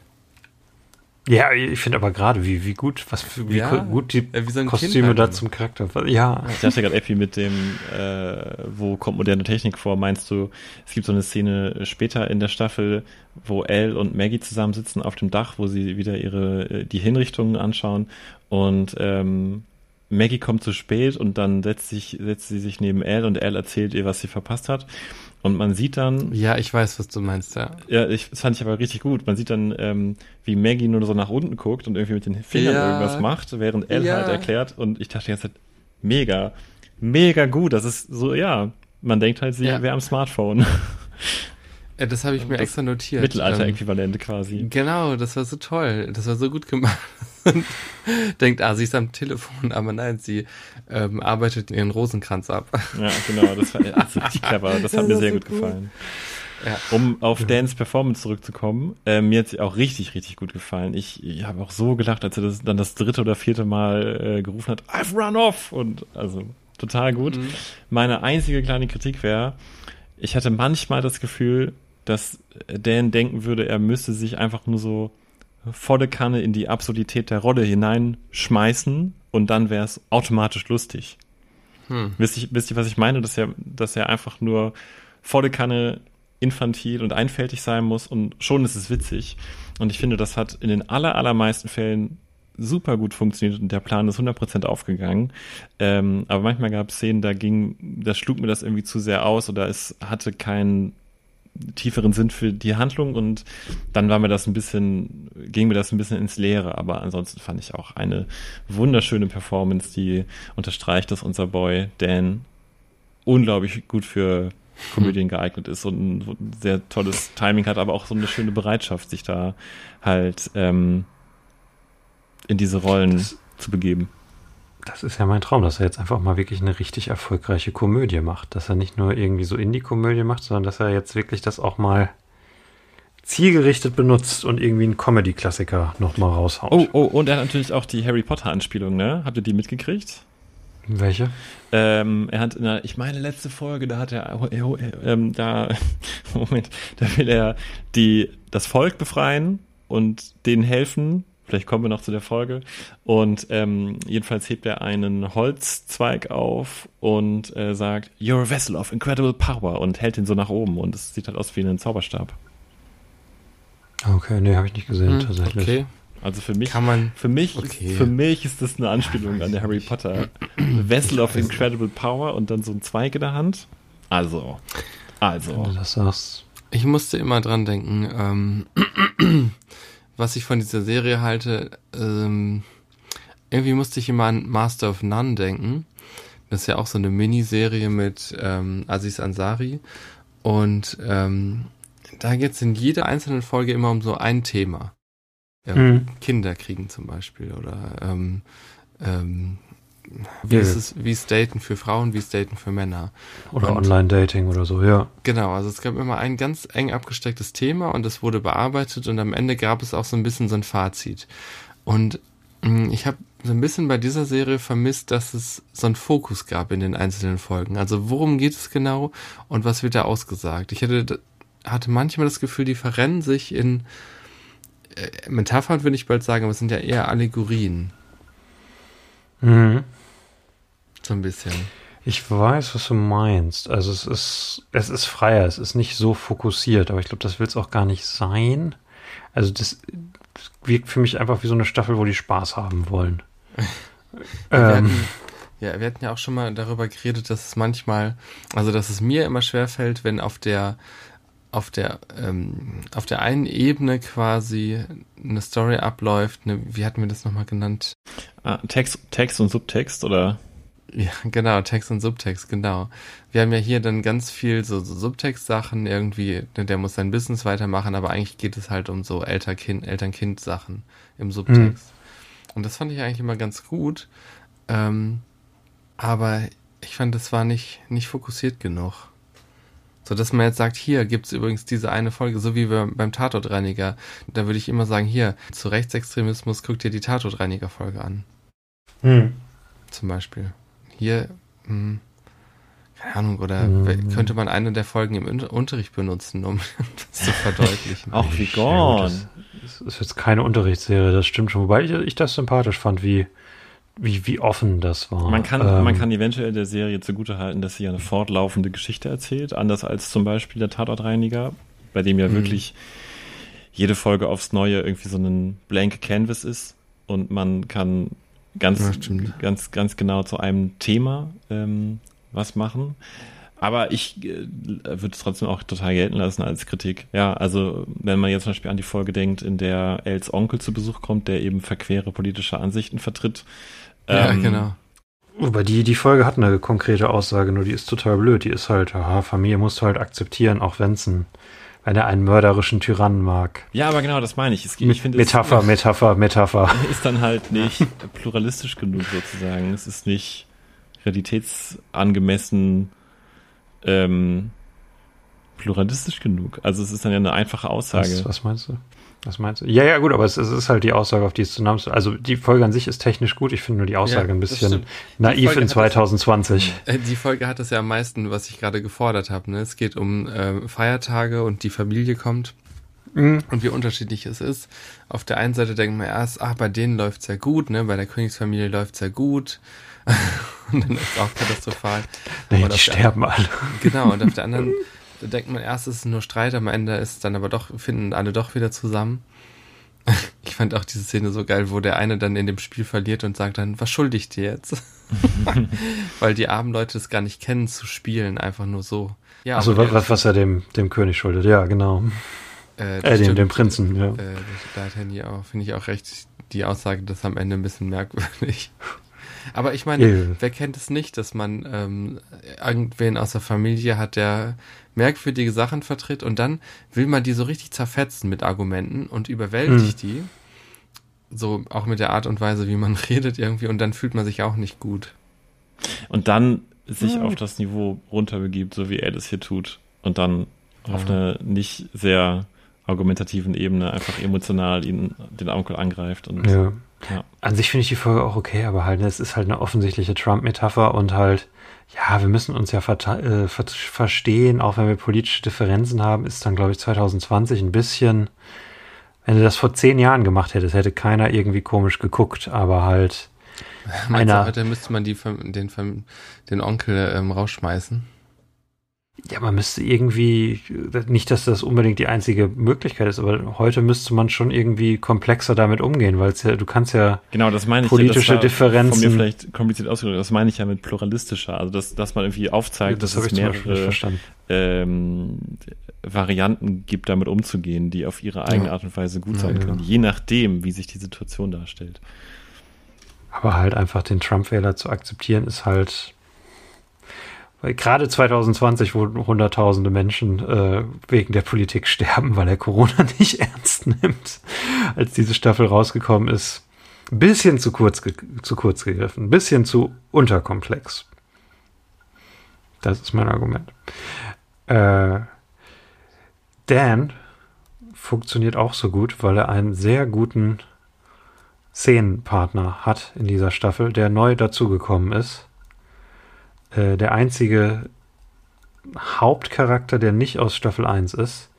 Ja, ich finde aber gerade, wie, wie gut, was für, wie Ja, gut die äh, wie so ein Kostüme Kind da halt. zum Charakter. Ja, Ich dachte gerade, Epi, mit dem, äh, wo kommt moderne Technik vor, meinst du, es gibt so eine Szene später in der Staffel, wo Elle und Maggie zusammensitzen auf dem Dach, wo sie wieder ihre, äh, die Hinrichtungen anschauen und ähm, Maggie kommt zu spät und dann setzt, sich, setzt sie sich neben Elle und Elle erzählt ihr, was sie verpasst hat. Und man sieht dann, Ja, ich weiß, was du meinst, ja. ja, ich, das fand ich aber richtig gut. Man sieht dann, ähm, wie Maggie nur so nach unten guckt und irgendwie mit den Fingern Ja. irgendwas macht, während Elle Ja. halt erklärt. Und ich dachte die ganze Zeit, mega, mega gut. Das ist so, ja, man denkt halt, sie Ja. wäre am Smartphone. Das habe ich mir Das extra notiert. Ähm, Mittelalter-Äquivalent quasi. Genau, das war so toll. Das war so gut gemacht. Und denkt, ah, sie ist am Telefon, aber nein, sie ähm, arbeitet ihren Rosenkranz ab. Ja, genau, das war richtig clever. Das hat Das mir war sehr so gut gut. gefallen. Ja. Um auf Dans Performance zurückzukommen, äh, mir hat sie auch richtig, richtig gut gefallen. Ich, ich habe auch so gelacht, als er das dann das dritte oder vierte Mal äh, gerufen hat, I've run off! Und also total gut. Mhm. Meine einzige kleine Kritik wäre, ich hatte manchmal das Gefühl, dass Dan denken würde, er müsste sich einfach nur so volle Kanne in die Absurdität der Rolle hineinschmeißen und dann wäre es automatisch lustig. Hm. Wisst ihr, wisst ihr, was ich meine? Dass er, dass er einfach nur volle Kanne infantil und einfältig sein muss und schon ist es witzig. Und ich finde, das hat in den aller, allermeisten Fällen super gut funktioniert und der Plan ist 100% aufgegangen. Ähm, aber manchmal gab es Szenen, da ging, da schlug mir das irgendwie zu sehr aus oder es hatte keinen tieferen Sinn für die Handlung und dann war mir das ein bisschen, ging mir das ein bisschen ins Leere, aber ansonsten fand ich auch eine wunderschöne Performance, die unterstreicht, dass unser Boy Dan unglaublich gut für Komödien geeignet ist und ein sehr tolles Timing hat, aber auch so eine schöne Bereitschaft, sich da halt ähm, in diese Rollen Das- zu begeben. Das ist ja mein Traum, dass er jetzt einfach mal wirklich eine richtig erfolgreiche Komödie macht. Dass er nicht nur irgendwie so Indie-Komödie macht, sondern dass er jetzt wirklich das auch mal zielgerichtet benutzt und irgendwie einen Comedy-Klassiker nochmal raushaut. Oh, oh, und er hat natürlich auch die Harry Potter-Anspielung, ne? Habt ihr die mitgekriegt? Welche? Ähm, er hat in der, ich meine, letzte Folge, da hat er, ähm, da, Moment, da will er die, das Volk befreien und denen helfen. Vielleicht kommen wir noch zu der Folge. Und ähm, jedenfalls hebt er einen Holzzweig auf und äh, sagt, You're a vessel of incredible power und hält ihn so nach oben und es sieht halt aus wie ein Zauberstab. Okay, nee, habe ich nicht gesehen, Hm, tatsächlich. okay, Also für mich, kann man. für mich, Okay. ist, für mich ist das eine Anspielung an der Harry Potter Vessel of incredible power und dann so ein Zweig in der Hand. Also, Wenn also. du das sagst. Ich musste immer dran denken, ähm, was ich von dieser Serie halte. Ähm, irgendwie musste ich immer an Master of None denken. Das ist ja auch so eine Miniserie mit ähm, Aziz Ansari. Und ähm, da geht es in jeder einzelnen Folge immer um so ein Thema. Ja, Mhm. Kinder kriegen zum Beispiel oder ähm, ähm, wie, Ja. ist es, wie ist Daten für Frauen, wie ist Daten für Männer. Oder Online-Dating oder so, ja. Genau, also es gab immer ein ganz eng abgestecktes Thema und es wurde bearbeitet und am Ende gab es auch so ein bisschen so ein Fazit. Und mh, ich habe so ein bisschen bei dieser Serie vermisst, dass es so einen Fokus gab in den einzelnen Folgen. Also worum geht es genau und was wird da ausgesagt? Ich hatte, hatte manchmal das Gefühl, die verrennen sich in äh, Metaphern, würde ich bald sagen, aber es sind ja eher Allegorien, Mhm. So ein bisschen. Ich weiß, was du meinst. Also es ist, es ist freier, es ist nicht so fokussiert, aber ich glaube, das will es auch gar nicht sein. Also das wirkt für mich einfach wie so eine Staffel, wo die Spaß haben wollen. Wir ähm, hatten, ja, wir hatten ja auch schon mal darüber geredet, dass es manchmal, also dass es mir immer schwerfällt, wenn auf der auf der ähm, auf der einen Ebene quasi eine Story abläuft, eine, wie hatten wir das nochmal genannt? Ah, Text, Text und Subtext oder? Ja, genau, Text und Subtext, genau. Wir haben ja hier dann ganz viel so, so Subtext-Sachen, irgendwie, ne, der muss sein Business weitermachen, aber eigentlich geht es halt um so Eltern-Kind, Eltern-Kind-Sachen im Subtext. Und das fand ich eigentlich immer ganz gut. Ähm, aber ich fand, das war nicht, nicht fokussiert genug. So dass man jetzt sagt, hier gibt's übrigens diese eine Folge, so wie wir beim Tatortreiniger. Da würde ich immer sagen, hier, zu Rechtsextremismus guck dir die Tatortreiniger-Folge an hm. zum Beispiel. Hier, hm, keine Ahnung, oder Mhm. könnte man eine der Folgen im Un- Unterricht benutzen, um das zu verdeutlichen. Auch wie gone. das, das ist jetzt keine Unterrichtsserie, das stimmt schon. Wobei ich, ich das sympathisch fand, wie, wie, wie offen das war. Man kann, Ähm, man kann eventuell der Serie zugutehalten, dass sie eine fortlaufende Geschichte erzählt, anders als zum Beispiel der Tatortreiniger, bei dem ja Mhm. wirklich jede Folge aufs Neue irgendwie so ein blank Canvas ist und man kann ganz, Ja, ganz, ganz genau zu einem Thema ähm, was machen. Aber ich äh, würde es trotzdem auch total gelten lassen als Kritik. Ja, also wenn man jetzt zum Beispiel an die Folge denkt, in der Els Onkel zu Besuch kommt, der eben verquere politische Ansichten vertritt. ja, ähm, genau. Wobei die, die Folge hat eine konkrete Aussage, nur die ist total blöd. Die ist halt, aha, Familie musst du halt akzeptieren, auch wenn's ein, wenn er einen mörderischen Tyrannen mag. Ja, aber genau, das meine ich. Es, ich Mit, finde, Metapher, Metapher, Metapher. es ist dann halt nicht pluralistisch genug sozusagen. Es ist nicht realitätsangemessen ähm, pluralistisch genug. Also es ist dann ja eine einfache Aussage. Was, was meinst du? Was meinst du? Ja, ja, gut, aber es, es ist halt die Aussage, auf die es zu Namen Also die Folge an sich ist technisch gut. Ich finde nur die Aussage Ja, ein das bisschen naiv in hat das- 2020. Äh, Die Folge hat es ja am meisten, was ich gerade gefordert habe. Ne? Es geht um äh, Feiertage und die Familie kommt Mhm. und wie unterschiedlich es ist. Auf der einen Seite denkt man erst, ach, bei denen läuft's ja gut, ne? bei der Königsfamilie läuft's ja gut. und dann ist es auch katastrophal. Nee, die sterben alle. Genau, und auf der anderen, da denkt man erst, es ist nur Streit, am Ende ist dann aber doch, finden alle doch wieder zusammen. Ich fand auch diese Szene so geil, wo der eine dann in dem Spiel verliert und sagt dann, was schulde ich dir jetzt? Weil die armen Leute es gar nicht kennen zu spielen, einfach nur so. Ja, Also was, was er dem, dem König schuldet, ja, genau. Äh, das dem, dem Prinzen, ja. Äh, da hat Handy auch, finde ich auch recht, die Aussage, das ist am Ende ein bisschen merkwürdig. Aber ich meine, wer kennt es nicht, dass man ähm, irgendwen aus der Familie hat, der merkwürdige Sachen vertritt und dann will man die so richtig zerfetzen mit Argumenten und überwältigt die. So auch mit der Art und Weise, wie man redet irgendwie und dann fühlt man sich auch nicht gut. Und dann sich auf das Niveau runterbegibt, so wie er das hier tut. Und dann auf Ja. einer nicht sehr argumentativen Ebene einfach emotional ihn, den Onkel angreift. Und ja. Ja. An sich finde ich die Folge auch okay, aber halt, es ist halt eine offensichtliche Trump-Metapher und halt, ja, wir müssen uns ja äh, ver verstehen, auch wenn wir politische Differenzen haben, ist dann, glaube ich, 2020 ein bisschen, wenn du das vor zehn Jahren gemacht hättest, hätte keiner irgendwie komisch geguckt, aber halt, Meinst du, Einer- heute müsste man die, den, den Onkel ähm, rausschmeißen? Ja, man müsste irgendwie, nicht, dass das unbedingt die einzige Möglichkeit ist, aber heute müsste man schon irgendwie komplexer damit umgehen, weil ja, du kannst ja, Genau, das meine ich. Politische ja, das Differenzen. Von mir vielleicht kompliziert ausgedrückt. Das meine ich ja mit pluralistischer. Also, dass, dass man irgendwie aufzeigt, das dass es mehrere ähm, Varianten gibt, damit umzugehen, die auf ihre eigene Ja. Art und Weise gut Ja, sein ja. können. Je nachdem, wie sich die Situation darstellt. Aber halt einfach den Trump-Wähler zu akzeptieren, ist halt. Gerade 2020, wo hunderttausende Menschen äh, wegen der Politik sterben, weil er Corona nicht ernst nimmt, als diese Staffel rausgekommen ist, bisschen zu kurz, zu kurz gegriffen, bisschen zu unterkomplex. Das ist mein Argument. Äh, Dan funktioniert auch so gut, weil er einen sehr guten Szenenpartner hat in dieser Staffel, der neu dazugekommen ist. Äh, der einzige Hauptcharakter, der nicht aus Staffel 1 ist.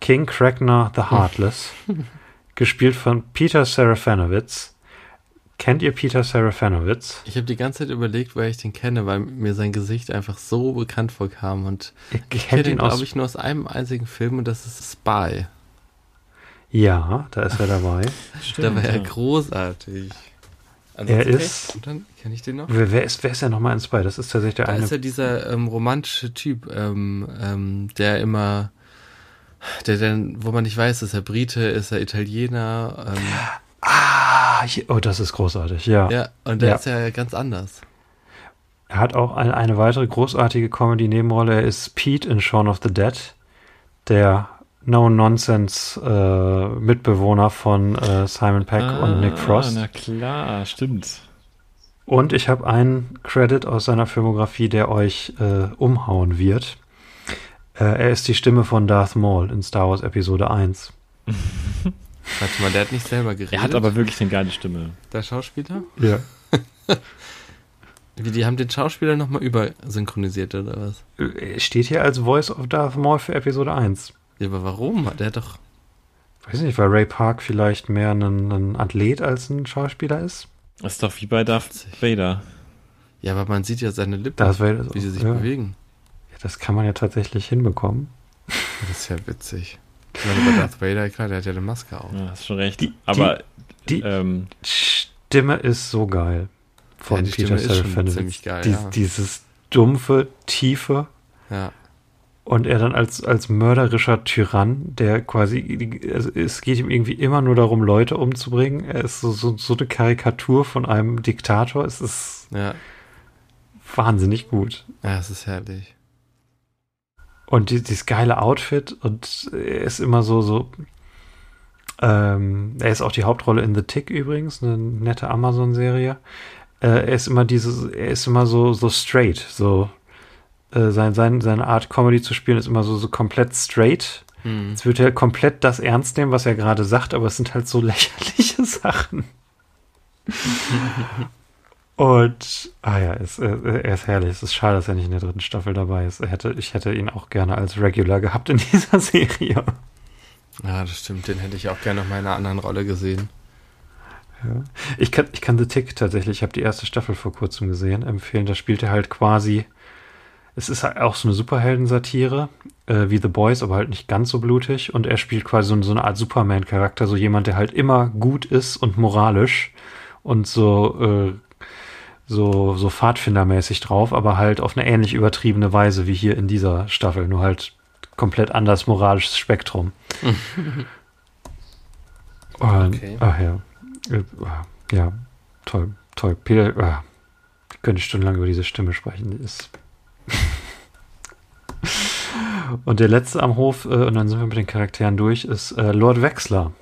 King Crackner the Heartless, gespielt von Peter Serafanowitz. Kennt ihr Peter Serafanowitz? Ich habe die ganze Zeit überlegt, woher ich den kenne, weil mir sein Gesicht einfach so bekannt vorkam. Und Ihr ich kenne ihn, glaube ich, nur aus einem einzigen Film und das ist Spy. Ja, da ist er dabei. da war er ja. großartig. Er ist- kenne ich den noch. Wer, wer, ist, wer ist ja nochmal in Spy? Das ist tatsächlich der Da eine. ist ja dieser ähm, romantische Typ, ähm, ähm, der immer, der dann, wo man nicht weiß, ist er Brite, ist er Italiener, ähm, Ah, hier, oh, das ist großartig, ja. ja, und der Ja. ist ja ganz anders. Er hat auch eine, eine weitere großartige Comedy-Nebenrolle. Er ist Pete in Shaun of the Dead, der No-Nonsense-Mitbewohner von äh, Simon Peck und Nick Frost. Ah, Na klar, stimmt. Und ich habe einen Credit aus seiner Filmografie, der euch äh, umhauen wird. Äh, er ist die Stimme von Darth Maul in Star Wars Episode 1. Warte mal, der hat nicht selber geredet. Er hat aber wirklich eine geile Stimme. der Schauspieler? Ja. Wie, die haben den Schauspieler nochmal übersynchronisiert oder was? Er steht hier als Voice of Darth Maul für Episode 1. Ja, aber warum? Der hat doch, Weiß nicht, weil Ray Park vielleicht mehr ein, ein Athlet als ein Schauspieler ist. Das ist doch wie bei Darth Vader. ja, aber man sieht ja seine Lippen, wie sie sich ja. bewegen. Ja, das kann man ja tatsächlich hinbekommen. Das ist ja witzig. Ich meine, bei Darth Vader, klar, der hat ja eine Maske auf. Ja, hast schon recht. Die- aber die- ähm, Stimme ist so geil. Von Ja, die Peter Stimme ist schon Serafinowicz. ziemlich geil, Die, ja. Dieses dumpfe, tiefe Ja. Und er dann als, als mörderischer Tyrann, der quasi, also es geht ihm irgendwie immer nur darum, Leute umzubringen. Er ist so, so, so eine Karikatur von einem Diktator. Es ist Ja, wahnsinnig gut. ja, es ist herrlich. Und die, dieses geile Outfit und er ist immer so, so, ähm, er ist auch die Hauptrolle in The Tick übrigens, eine nette Amazon-Serie. Äh, er ist immer dieses, er ist immer so, so straight, so, äh, sein, sein, seine Art Comedy zu spielen ist immer so, so komplett straight. Hm. Jetzt wird er komplett das ernst nehmen, was er gerade sagt, aber es sind halt so lächerliche Sachen. Und, ah ja, es, äh, er ist herrlich. Es ist schade, dass er nicht in der dritten Staffel dabei ist. Er hätte, ich hätte ihn auch gerne als Regular gehabt in dieser Serie. Ja, das stimmt. Den hätte ich auch gerne noch mal in einer anderen Rolle gesehen. Ja. Ich kann, ich kann The Tick tatsächlich, ich habe die erste Staffel vor kurzem gesehen, empfehlen. Da spielt er halt quasi, es ist halt auch so eine Superheldensatire, äh, wie The Boys, aber halt nicht ganz so blutig. Und er spielt quasi so, so eine Art Superman-Charakter, so jemand, der halt immer gut ist und moralisch und so, äh, so, so Pfadfindermäßig drauf, aber halt auf eine ähnlich übertriebene Weise wie hier in dieser Staffel, nur halt komplett anders moralisches Spektrum. Und, Okay. Ach ja. Äh, Ja, toll, toll. Peter, ah, ich könnte stundenlang über diese Stimme sprechen. Die ist. Und der letzte am Hof, äh, und dann sind wir mit den Charakteren durch, ist äh, Lord Wexler.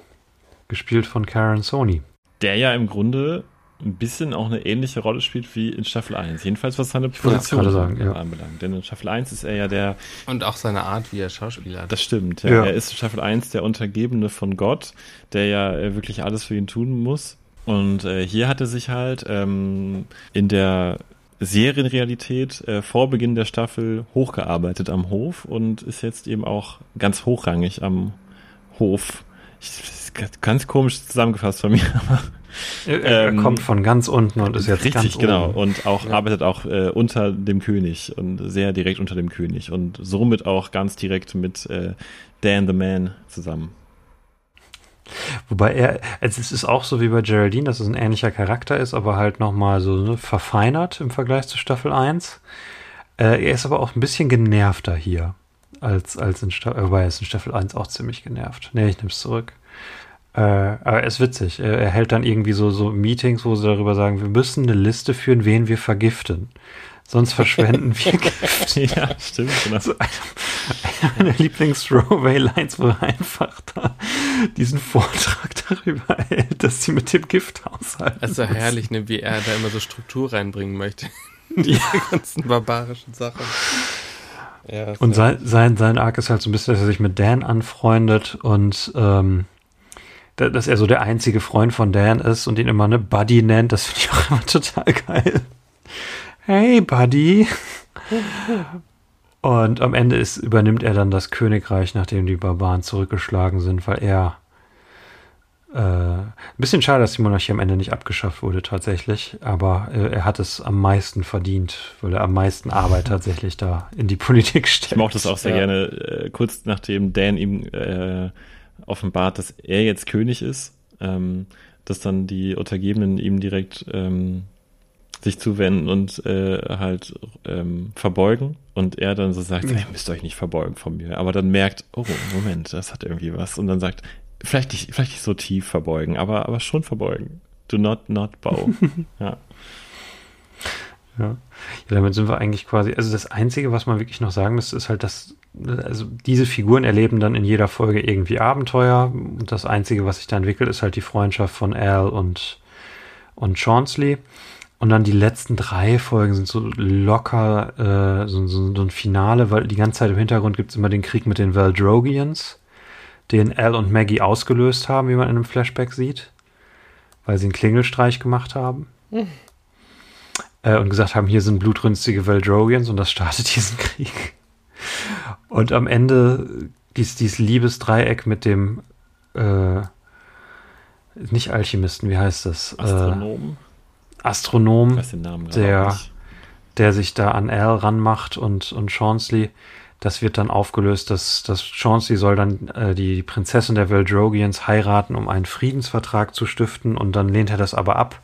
Gespielt von Karen Sony. der ja im Grunde ein bisschen auch eine ähnliche Rolle spielt wie in Staffel 1. Jedenfalls was seine Position sagen, ja. anbelangt. Denn in Staffel 1 ist er ja der, Und auch seine Art, wie er Schauspieler hat. das stimmt, ja. Ja. er ist in Staffel 1 der Untergebene von Gott, der ja äh, wirklich alles für ihn tun muss. Und äh, hier hat er sich halt ähm, in der Serienrealität äh, vor Beginn der Staffel hochgearbeitet am Hof und ist jetzt eben auch ganz hochrangig am Hof. Ich, ganz- komisch zusammengefasst von mir, aber Er, er Ähm, kommt von ganz unten und ist jetzt Richtig, ganz genau. oben. Und auch arbeitet auch äh, unter dem König und sehr direkt unter dem König und somit auch ganz direkt mit äh, Dan the Man zusammen. Wobei er, also es ist auch so wie bei Geraldine, dass es ein ähnlicher Charakter ist, aber halt nochmal so ne, verfeinert im Vergleich zu Staffel 1. Äh, er ist aber auch ein bisschen genervter hier als, als in Staffel, wobei er ist in Staffel 1 auch ziemlich genervt. Nee, ich nehme es zurück. Äh, aber er ist witzig. Er, er hält dann irgendwie so, so Meetings, wo sie darüber sagen, wir müssen eine Liste führen, wen wir vergiften. Sonst verschwenden wir Gift. ja, stimmt. Genau. So eine, eine meiner Lieblings-Throwaway-Lines, wo er einfach da diesen Vortrag darüber hält, dass sie mit dem Gift haushalten. Also herrlich, ne, wie er da immer so Struktur reinbringen möchte. Die ganzen barbarischen Sachen. Ja, Und sein, sein, sein Arc ist halt so ein bisschen, dass er sich mit Dan anfreundet und ähm, da- dass er so der einzige Freund von Dan ist und ihn immer eine Buddy nennt. Das finde ich auch immer total geil. Hey, Buddy. Und am Ende ist, übernimmt er dann das Königreich, nachdem die Barbaren zurückgeschlagen sind, weil er äh, ein bisschen schade, dass die Monarchie am Ende nicht abgeschafft wurde tatsächlich, aber äh, er hat es am meisten verdient, weil er am meisten Arbeit tatsächlich da in die Politik stellt. Ich mochte das auch sehr Ja. gerne, äh, kurz nachdem Dan ihm äh, offenbart, dass er jetzt König ist, ähm, dass dann die Untergebenen ihm direkt ähm, sich zuwenden und äh, halt ähm, verbeugen und er dann so sagt, Ja. ihr müsst euch nicht verbeugen von mir, aber dann merkt, oh Moment, das hat irgendwie was und dann sagt, vielleicht nicht, vielleicht nicht so tief verbeugen, aber aber schon verbeugen. Do not not bow. ja. Ja. ja, damit sind wir eigentlich quasi, also das Einzige, was man wirklich noch sagen müsste, ist halt, dass, also diese Figuren erleben dann in jeder Folge irgendwie Abenteuer und das Einzige, was sich da entwickelt, ist halt die Freundschaft von Al und, und Chaunsley. Und dann die letzten drei Folgen sind so locker, äh, so, so, so ein Finale, weil die ganze Zeit im Hintergrund gibt's immer den Krieg mit den Valdrogians, den Al und Maggie ausgelöst haben, wie man in einem Flashback sieht, weil sie einen Klingelstreich gemacht haben äh, und gesagt haben, hier sind blutrünstige Valdrogians und das startet diesen Krieg. Und am Ende dies, dies Liebesdreieck mit dem äh, nicht Alchemisten, wie heißt das? Äh, Astronom, der- der sich da an Al ranmacht und, und Chaunsley. Das wird dann aufgelöst, dass, dass Chaunsley soll dann äh, die Prinzessin der Valdrogians heiraten, um einen Friedensvertrag zu stiften und dann lehnt er das aber ab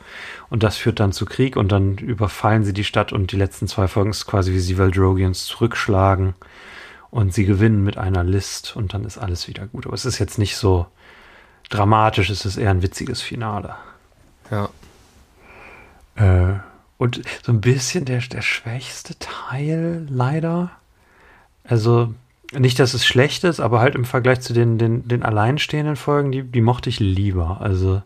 und das führt dann zu Krieg und dann überfallen sie die Stadt und die letzten zwei Folgen ist quasi, wie sie Valdrogians zurückschlagen und sie gewinnen mit einer List und dann ist alles wieder gut. Aber es ist jetzt nicht so dramatisch, es ist eher ein witziges Finale. Ja. Äh, und so ein bisschen der, der schwächste Teil, leider. Also, nicht, dass es schlecht ist, aber halt im Vergleich zu den, den, den alleinstehenden Folgen, die, die mochte ich lieber. Also,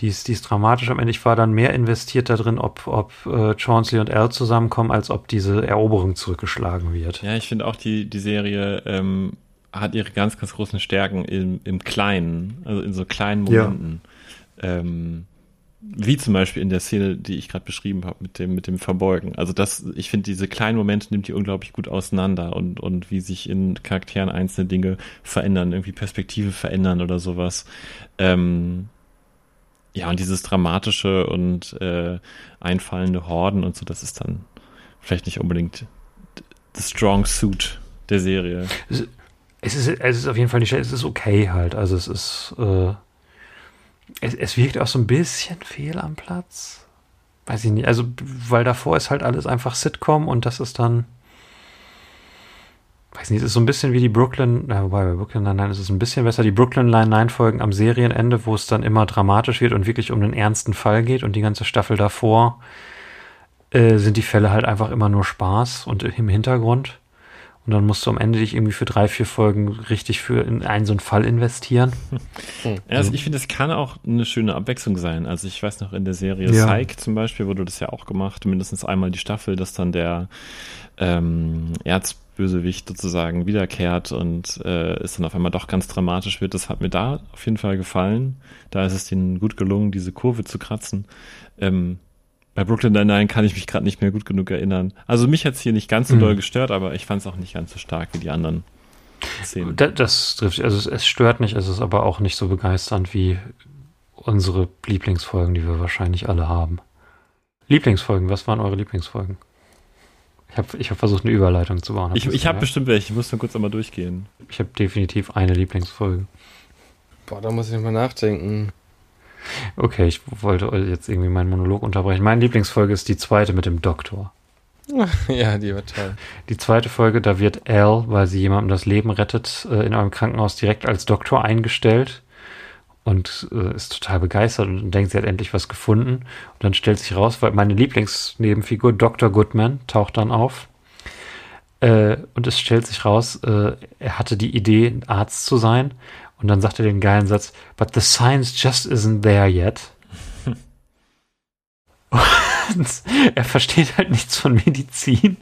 die ist, die ist dramatisch am Ende. Ich war dann mehr investiert da drin, ob, ob äh, Chaunsley und Al zusammenkommen, als ob diese Eroberung zurückgeschlagen wird. Ja, ich finde auch die, die Serie ähm, hat ihre ganz, ganz großen Stärken im, im Kleinen, also in so kleinen Ja. Momenten. Ähm, wie zum Beispiel in der Szene, die ich gerade beschrieben habe, mit dem, mit dem Verbeugen. Also das, ich finde, diese kleinen Momente nimmt die unglaublich gut auseinander und, und wie sich in Charakteren einzelne Dinge verändern, irgendwie Perspektive verändern oder sowas. Ähm, ja, und dieses dramatische und äh, einfallende Horden und so, das ist dann vielleicht nicht unbedingt the strong suit der Serie. Es ist, es ist auf jeden Fall nicht schlecht, es ist okay halt. Also es ist, äh, es, es wirkt auch so ein bisschen fehl am Platz. Weiß ich nicht. Also, weil davor ist halt alles einfach Sitcom und das ist dann, weiß nicht, es ist so ein bisschen wie die Brooklyn, na, wobei bei Brooklyn Nine-Nine ist es ein bisschen besser, die Brooklyn Nine-Nine-Folgen am Serienende, wo es dann immer dramatisch wird und wirklich um einen ernsten Fall geht und die ganze Staffel davor äh, sind die Fälle halt einfach immer nur Spaß und im Hintergrund. Und dann musst du am Ende dich irgendwie für drei, vier Folgen richtig für in einen so einen Fall investieren. Ja, also ich finde, es kann auch eine schöne Abwechslung sein. Also ich weiß noch in der Serie Ja. Psych zum Beispiel wurde das ja auch gemacht, mindestens einmal die Staffel, dass dann der ähm, Erzbösewicht sozusagen wiederkehrt und äh, es dann auf einmal doch ganz dramatisch wird. Das hat mir da auf jeden Fall gefallen. Da ist es ihnen gut gelungen, diese Kurve zu kratzen. Ähm, bei Brooklyn Nine-Nine kann ich mich gerade nicht mehr gut genug erinnern. Also mich hat's hier nicht ganz so Mhm. doll gestört, aber ich fand es auch nicht ganz so stark wie die anderen Szenen. Da, das trifft, also es, es stört nicht, es ist aber auch nicht so begeisternd wie unsere Lieblingsfolgen, die wir wahrscheinlich alle haben. Lieblingsfolgen, was waren eure Lieblingsfolgen? Ich habe ich hab versucht, eine Überleitung zu bauen. Habt Ich, ich habe bestimmt welche, ich muss nur kurz einmal durchgehen. ich habe definitiv eine Lieblingsfolge. Boah, da muss ich mal nachdenken. Okay, ich wollte jetzt irgendwie meinen Monolog unterbrechen. Meine Lieblingsfolge ist die zweite mit dem Doktor. ja, die war toll. Die zweite Folge, da wird Al, weil sie jemandem das Leben rettet, äh, in einem Krankenhaus direkt als Doktor eingestellt. und äh, ist total begeistert und denkt, sie hat endlich was gefunden. Und dann stellt sich raus, weil meine Lieblingsnebenfigur Dr. Goodman taucht dann auf. Äh, und es stellt sich raus, er hatte die Idee, ein Arzt zu sein. Und dann sagt er den geilen Satz, but the science just isn't there yet. Und er versteht halt nichts von Medizin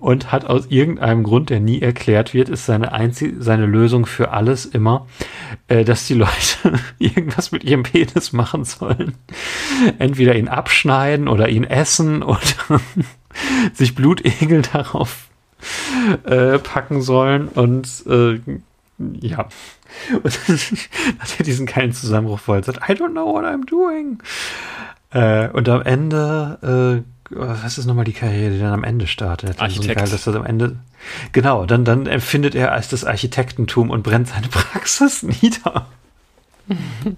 und hat aus irgendeinem Grund, der nie erklärt wird, ist seine einzige, seine Lösung für alles immer, äh, dass die Leute irgendwas mit ihrem Penis machen sollen. Entweder ihn abschneiden oder ihn essen oder sich Blutegel darauf äh, packen sollen und äh, ja. Und dann hat er diesen geilen Zusammenbruch, wo er sagt, I don't know what I'm doing. Äh, und am Ende, äh, was ist nochmal die Karriere, die dann am Ende startet? Architekt. So geil, dass das am Ende, genau, dann, dann empfindet er als das Architektentum und brennt seine Praxis nieder.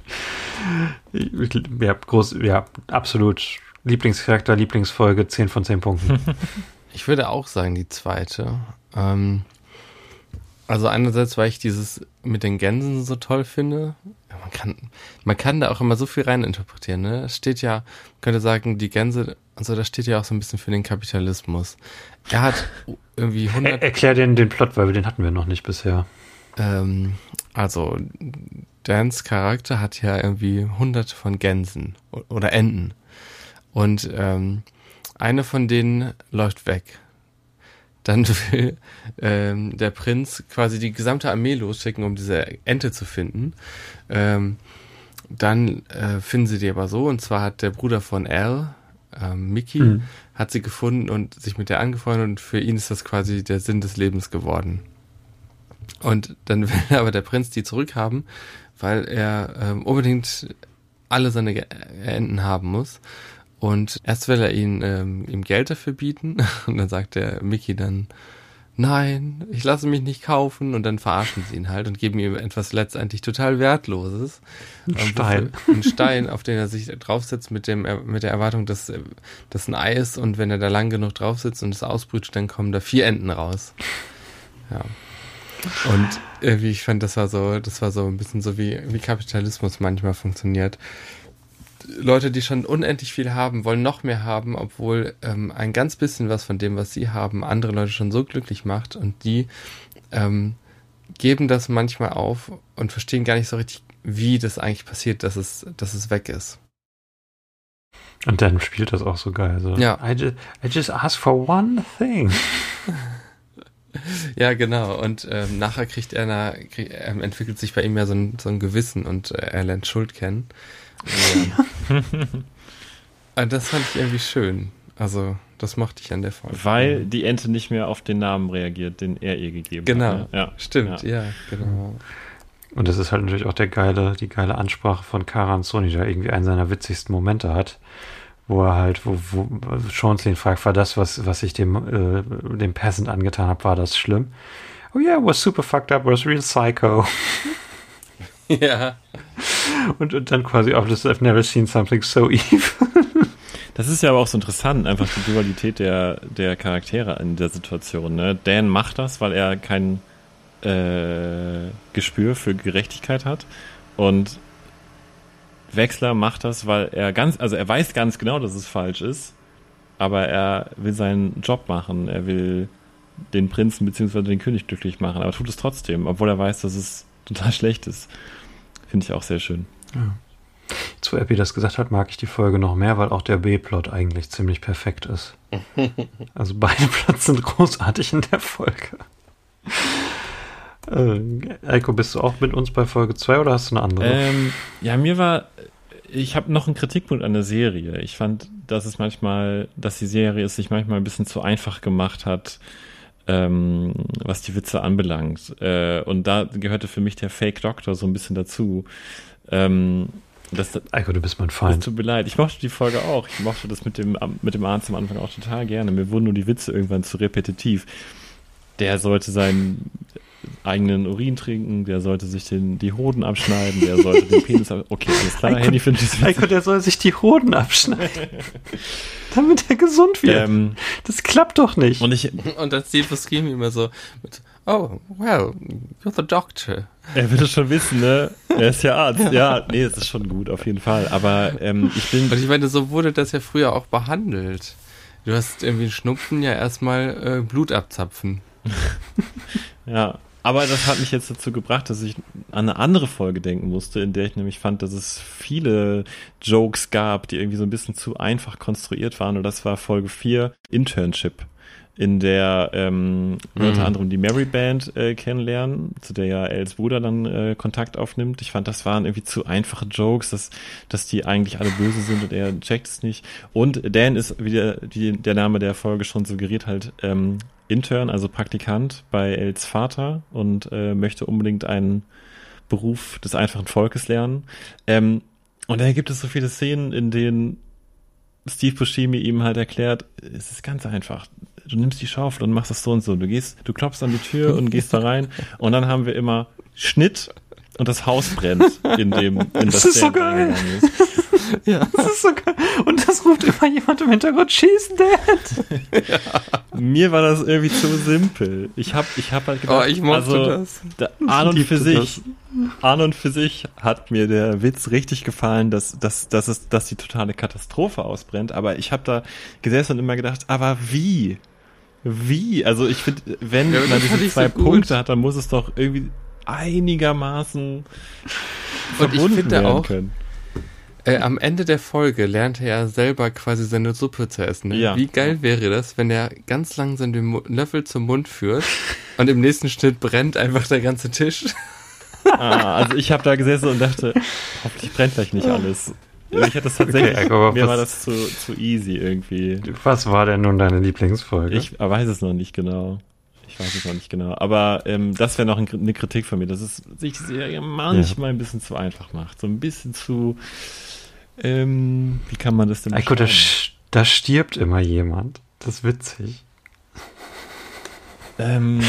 ja, groß, ja, absolut. Lieblingscharakter, Lieblingsfolge, 10 von 10 Punkten. Ich würde auch sagen, die zweite. Ähm, also einerseits, weil ich dieses mit den Gänsen so toll finde. Ja, man kann, man kann da auch immer so viel reininterpretieren. Ne? Es steht ja, man könnte sagen, die Gänse und so, das steht ja auch so ein bisschen für den Kapitalismus. Er hat irgendwie Er, 100 erklär den, den Plot, weil wir den hatten wir noch nicht bisher. Ähm, also, Dans Charakter hat ja irgendwie hunderte von Gänsen oder Enten. Und ähm, eine von denen läuft weg. Dann will ähm, der Prinz quasi die gesamte Armee losschicken, um diese Ente zu finden. Ähm, dann äh, finden sie die aber so, und zwar hat der Bruder von Al, ähm, Mickey, Mhm. hat sie gefunden und sich mit der angefreundet und für ihn ist das quasi der Sinn des Lebens geworden. Und dann will aber der Prinz die zurückhaben, weil er ähm, unbedingt alle seine Enten haben muss. Und erst will er ihn, ähm, ihm Geld dafür bieten und dann sagt der Mickey dann, nein, ich lasse mich nicht kaufen und dann verarschen sie ihn halt und geben ihm etwas letztendlich total Wertloses. Ein Ähm, Stein. Ein Stein, auf den er sich draufsetzt mit dem, mit der Erwartung, dass äh, das ein Ei ist und wenn er da lang genug drauf sitzt und es ausbrütet, dann kommen da vier Enten raus. Ja. Und irgendwie, ich fand, das war so, das war so ein bisschen so wie, wie Kapitalismus manchmal funktioniert. Leute, die schon unendlich viel haben, wollen noch mehr haben, obwohl ähm, ein ganz bisschen was von dem, was sie haben, andere Leute schon so glücklich macht und die ähm, geben das manchmal auf und verstehen gar nicht so richtig, wie das eigentlich passiert, dass es, dass es weg ist. Und dann spielt das auch so geil. So. Ja. I just, I just ask for one thing. Ja, genau. Und ähm, nachher kriegt er, eine, krieg, ähm, entwickelt sich bei ihm ja so ein, so ein Gewissen und äh, er lernt Schuld kennen. Ähm, und das fand ich irgendwie schön. Also, das mochte ich an der Folge. Weil die Ente nicht mehr auf den Namen reagiert, den er ihr gegeben Genau. hat. ne? Ja. Stimmt, Ja. ja, genau. Und das ist halt natürlich auch der geile, die geile Ansprache von Karan Sony, der irgendwie einen seiner witzigsten Momente hat, wo er halt, wo, wo Schonslin fragt, war das, was, was ich dem, äh, dem Peasant angetan habe, war das schlimm? Oh yeah, was super fucked up, was real psycho. Ja. Und, und dann quasi auch das, I've never seen something so evil. Das ist ja aber auch so interessant, einfach die Dualität der, der Charaktere in der Situation. Ne? Dan macht das, weil er kein äh, Gespür für Gerechtigkeit hat. Und Wechsler macht das, weil er ganz, also er weiß ganz genau, dass es falsch ist, aber er will seinen Job machen. Er will den Prinzen bzw. den König glücklich machen, aber tut es trotzdem, obwohl er weiß, dass es total schlecht ist. Finde ich auch sehr schön. Zu Epi das gesagt hat, mag ich die Folge noch mehr, weil auch der B-Plot eigentlich ziemlich perfekt ist. Also beide Plots sind großartig in der Folge. Äh, Eiko, bist du auch mit uns bei Folge 2 oder hast du eine andere? Ähm, ja, mir war, ich habe noch einen Kritikpunkt an der Serie. Ich fand, dass es manchmal, dass die Serie es sich manchmal ein bisschen zu einfach gemacht hat, ähm, was die Witze anbelangt. Äh, und da gehörte für mich der Fake Doctor so ein bisschen dazu. Ähm, das, Eiko, du bist mein Feind. tut mir leid. Ich mochte die Folge auch. Ich mochte das mit dem, mit dem Arzt am Anfang auch total gerne. Mir wurden nur die Witze irgendwann zu repetitiv. Der sollte seinen eigenen Urin trinken, der sollte sich den, die Hoden abschneiden, der sollte den Penis ab Okay, alles klar, Handy findet das Eiko, der soll sich die Hoden abschneiden. damit er gesund wird. ähm, das klappt doch nicht. Und ich, Und dann Steve Buscemi immer so mit, Oh, well, you're the doctor. Er will es schon wissen, ne? Er ist ja Arzt. Ja, nee, das ist schon gut, auf jeden Fall. Aber ähm, ich bin. Und ich meine, so wurde das ja früher auch behandelt. Du hast irgendwie einen Schnupfen ja erstmal äh, Blut abzapfen. ja, aber das hat mich jetzt dazu gebracht, dass ich an eine andere Folge denken musste, in der ich nämlich fand, dass es viele Jokes gab, die irgendwie so ein bisschen zu einfach konstruiert waren. Und das war Folge 4, Internship in der ähm, mhm. unter anderem die Mary Band äh, kennenlernen, zu der ja Els Bruder dann äh, Kontakt aufnimmt. Ich fand, das waren irgendwie zu einfache Jokes, dass, dass die eigentlich alle böse sind und er checkt es nicht. Und Dan ist, wie der, wie der Name der Folge schon suggeriert, halt ähm, Intern, also Praktikant bei Els Vater und äh, möchte unbedingt einen Beruf des einfachen Volkes lernen. Ähm, und da gibt es so viele Szenen, in denen Steve Buscemi ihm halt erklärt, es ist ganz einfach du nimmst die Schaufel und machst das so und so. Du gehst, du klopfst an die Tür und gehst da rein und dann haben wir immer Schnitt und das Haus brennt, in dem in das, das ist so geil. Ist. ja. Das ist so geil. Und das ruft immer jemand im Hintergrund, she's dead. ja. Mir war das irgendwie zu simpel. Ich hab, ich hab halt gedacht, oh, ich mochte also, das. Da, an und für sich, das. an und für sich hat mir der Witz richtig gefallen, dass, dass, dass es, dass die totale Katastrophe ausbrennt. Aber ich habe da gesessen und immer gedacht, aber wie? Wie? Also ich finde, wenn ja, man diese zwei so Punkte hat, dann muss es doch irgendwie einigermaßen verbunden Und ich werden auch, können. Äh, am Ende der Folge lernt er ja selber quasi seine Suppe zu essen. Ne? Ja. Wie geil wäre das, wenn er ganz langsam den Löffel zum Mund führt und im nächsten Schnitt brennt einfach der ganze Tisch. Ah, also ich habe da gesessen und dachte, hoffentlich brennt gleich nicht alles. Ich hatte das tatsächlich, okay, mir was, war das zu, zu easy irgendwie. Was war denn nun deine Lieblingsfolge? Ich weiß es noch nicht genau. Ich weiß es noch nicht genau. Aber ähm, das wäre noch ein, eine Kritik von mir, dass es sich die Serie manchmal ja. ein bisschen zu einfach macht. So ein bisschen zu, ähm, wie kann man das denn Eiko, da, da stirbt immer jemand. Das ist witzig. Ähm,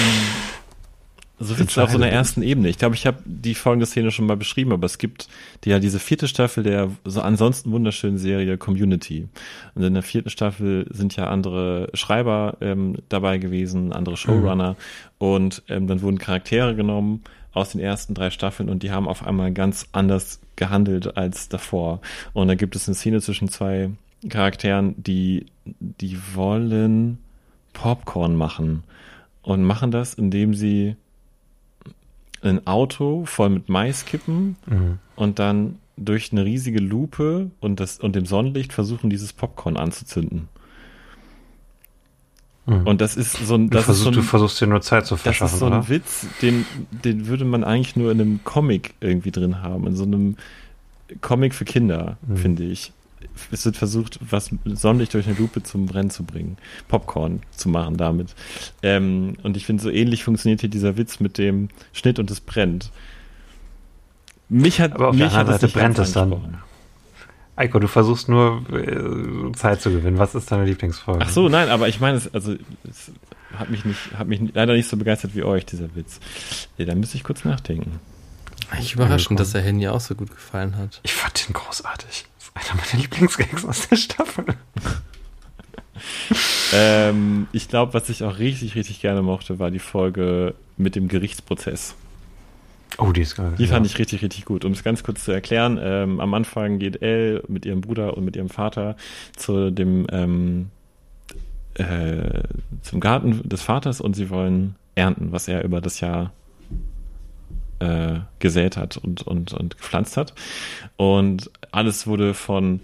so wird es auf so einer ersten Ebene. Ich glaube, ich habe die folgende Szene schon mal beschrieben, aber es gibt ja diese vierte Staffel der so ansonsten wunderschönen Serie Community. Und in der vierten Staffel sind ja andere Schreiber ähm, dabei gewesen, andere Showrunner. Mhm. Und ähm, dann wurden Charaktere genommen aus den ersten drei Staffeln und die haben auf einmal ganz anders gehandelt als davor. Und da gibt es eine Szene zwischen zwei Charakteren, die, die wollen Popcorn machen und machen das, indem sie ein Auto voll mit Maiskippen mhm. und dann durch eine riesige Lupe und, das, und dem Sonnenlicht versuchen, dieses Popcorn anzuzünden. Mhm. Und das ist so ein. Das du, versuchst, ist so ein, du versuchst dir nur Zeit zu verschaffen. Das ist so ein oder? Witz, den, den würde man eigentlich nur in einem Comic irgendwie drin haben. In so einem Comic für Kinder, mhm. finde ich es wird versucht, was Sonnenlicht durch eine Lupe zum Brennen zu bringen. Popcorn zu machen damit. Ähm, und ich finde, so ähnlich funktioniert hier dieser Witz mit dem Schnitt und es brennt. Mich hat, Aber auf mich der anderen Seite brennt es dann. Eiko, du versuchst nur äh, Zeit zu gewinnen. Was ist deine Lieblingsfolge? Ach so, nein, aber ich meine, es, also, es hat mich nicht, hat mich leider nicht so begeistert wie euch, dieser Witz. Ja, da müsste ich kurz nachdenken. Ich überraschend, dass der Handy auch so gut gefallen hat. Ich fand den großartig. Einer meiner Lieblingsgags aus der Staffel. ähm, ich glaube, was ich auch richtig, richtig gerne mochte, war die Folge mit dem Gerichtsprozess. Oh, die ist geil. Die fand ich richtig, richtig gut. Um es ganz kurz zu erklären, ähm, am Anfang geht Elle mit ihrem Bruder und mit ihrem Vater zu dem ähm, äh, zum Garten des Vaters und sie wollen ernten, was er über das Jahr äh, gesät hat und, und, und gepflanzt hat. Und alles wurde von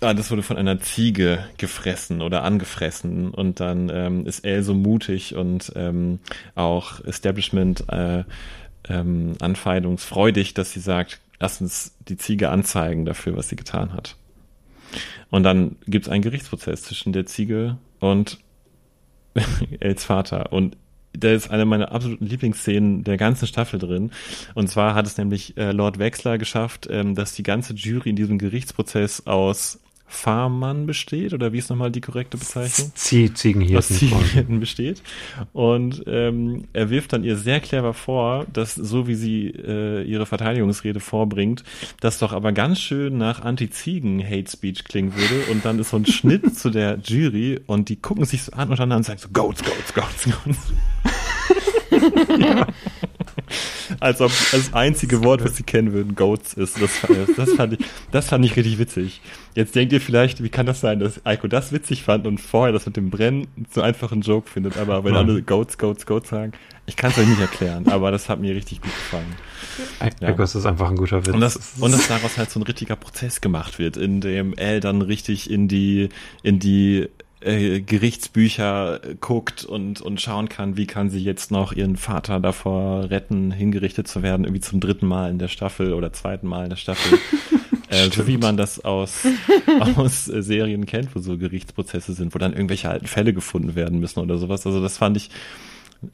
alles wurde von einer Ziege gefressen oder angefressen und dann ähm, ist Elle so mutig und ähm, auch Establishment äh, ähm, anfeindungsfreudig, dass sie sagt, lass uns die Ziege anzeigen dafür, was sie getan hat. Und dann gibt es einen Gerichtsprozess zwischen der Ziege und Els Vater. Und da ist eine meiner absoluten Lieblingsszenen der ganzen Staffel drin. Und zwar hat es nämlich äh, Lord Wexler geschafft, ähm, dass die ganze Jury in diesem Gerichtsprozess aus Farmmann besteht, oder wie ist nochmal die korrekte Bezeichnung? Zie Ziegenhirten. Aus Ziegenhirten besteht. Und ähm, er wirft dann ihr sehr clever vor, dass so wie sie äh, ihre Verteidigungsrede vorbringt, das doch aber ganz schön nach Anti-Ziegen-Hate-Speech klingen würde. Und dann ist so ein Schnitt zu der Jury und die gucken sich so an und dann sagen so, Goats, Goats, Goats, Goats. Ja. Als ob das einzige Wort, was sie kennen würden, Goats ist. Das, das, fand ich, das fand ich richtig witzig. Jetzt denkt ihr vielleicht, wie kann das sein, dass Eiko das witzig fand und vorher das mit dem Brennen so einfach einen Joke findet, aber wenn alle Goats, Goats, Goats sagen, ich kann es euch nicht erklären, aber das hat mir richtig gut gefallen. Ja. ist einfach ein guter Witz. Und, das, und dass daraus halt so ein richtiger Prozess gemacht wird, in dem L dann richtig in die, in die äh, Gerichtsbücher guckt und, und schauen kann, wie kann sie jetzt noch ihren Vater davor retten, hingerichtet zu werden, irgendwie zum dritten Mal in der Staffel oder zweiten Mal in der Staffel. äh, so wie man das aus, aus äh, Serien kennt, wo so Gerichtsprozesse sind, wo dann irgendwelche alten Fälle gefunden werden müssen oder sowas. Also das fand ich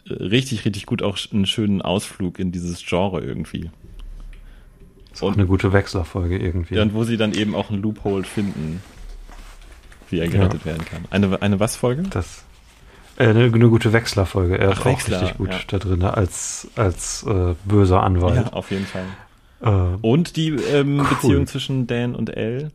äh, richtig, richtig gut, auch einen schönen Ausflug in dieses Genre irgendwie. Das ist auch eine gute Wechslerfolge irgendwie. Und wo sie dann eben auch einen Loophole finden, wie er gerettet ja. werden kann. Eine, eine was Folge? Das, äh, eine, eine gute Wechslerfolge. Er Ach, ist Wechsler, auch richtig gut ja. da drin, als, als äh, böser Anwalt. Ja, auf jeden Fall. Äh, und die ähm, cool. Beziehung zwischen Dan und Elle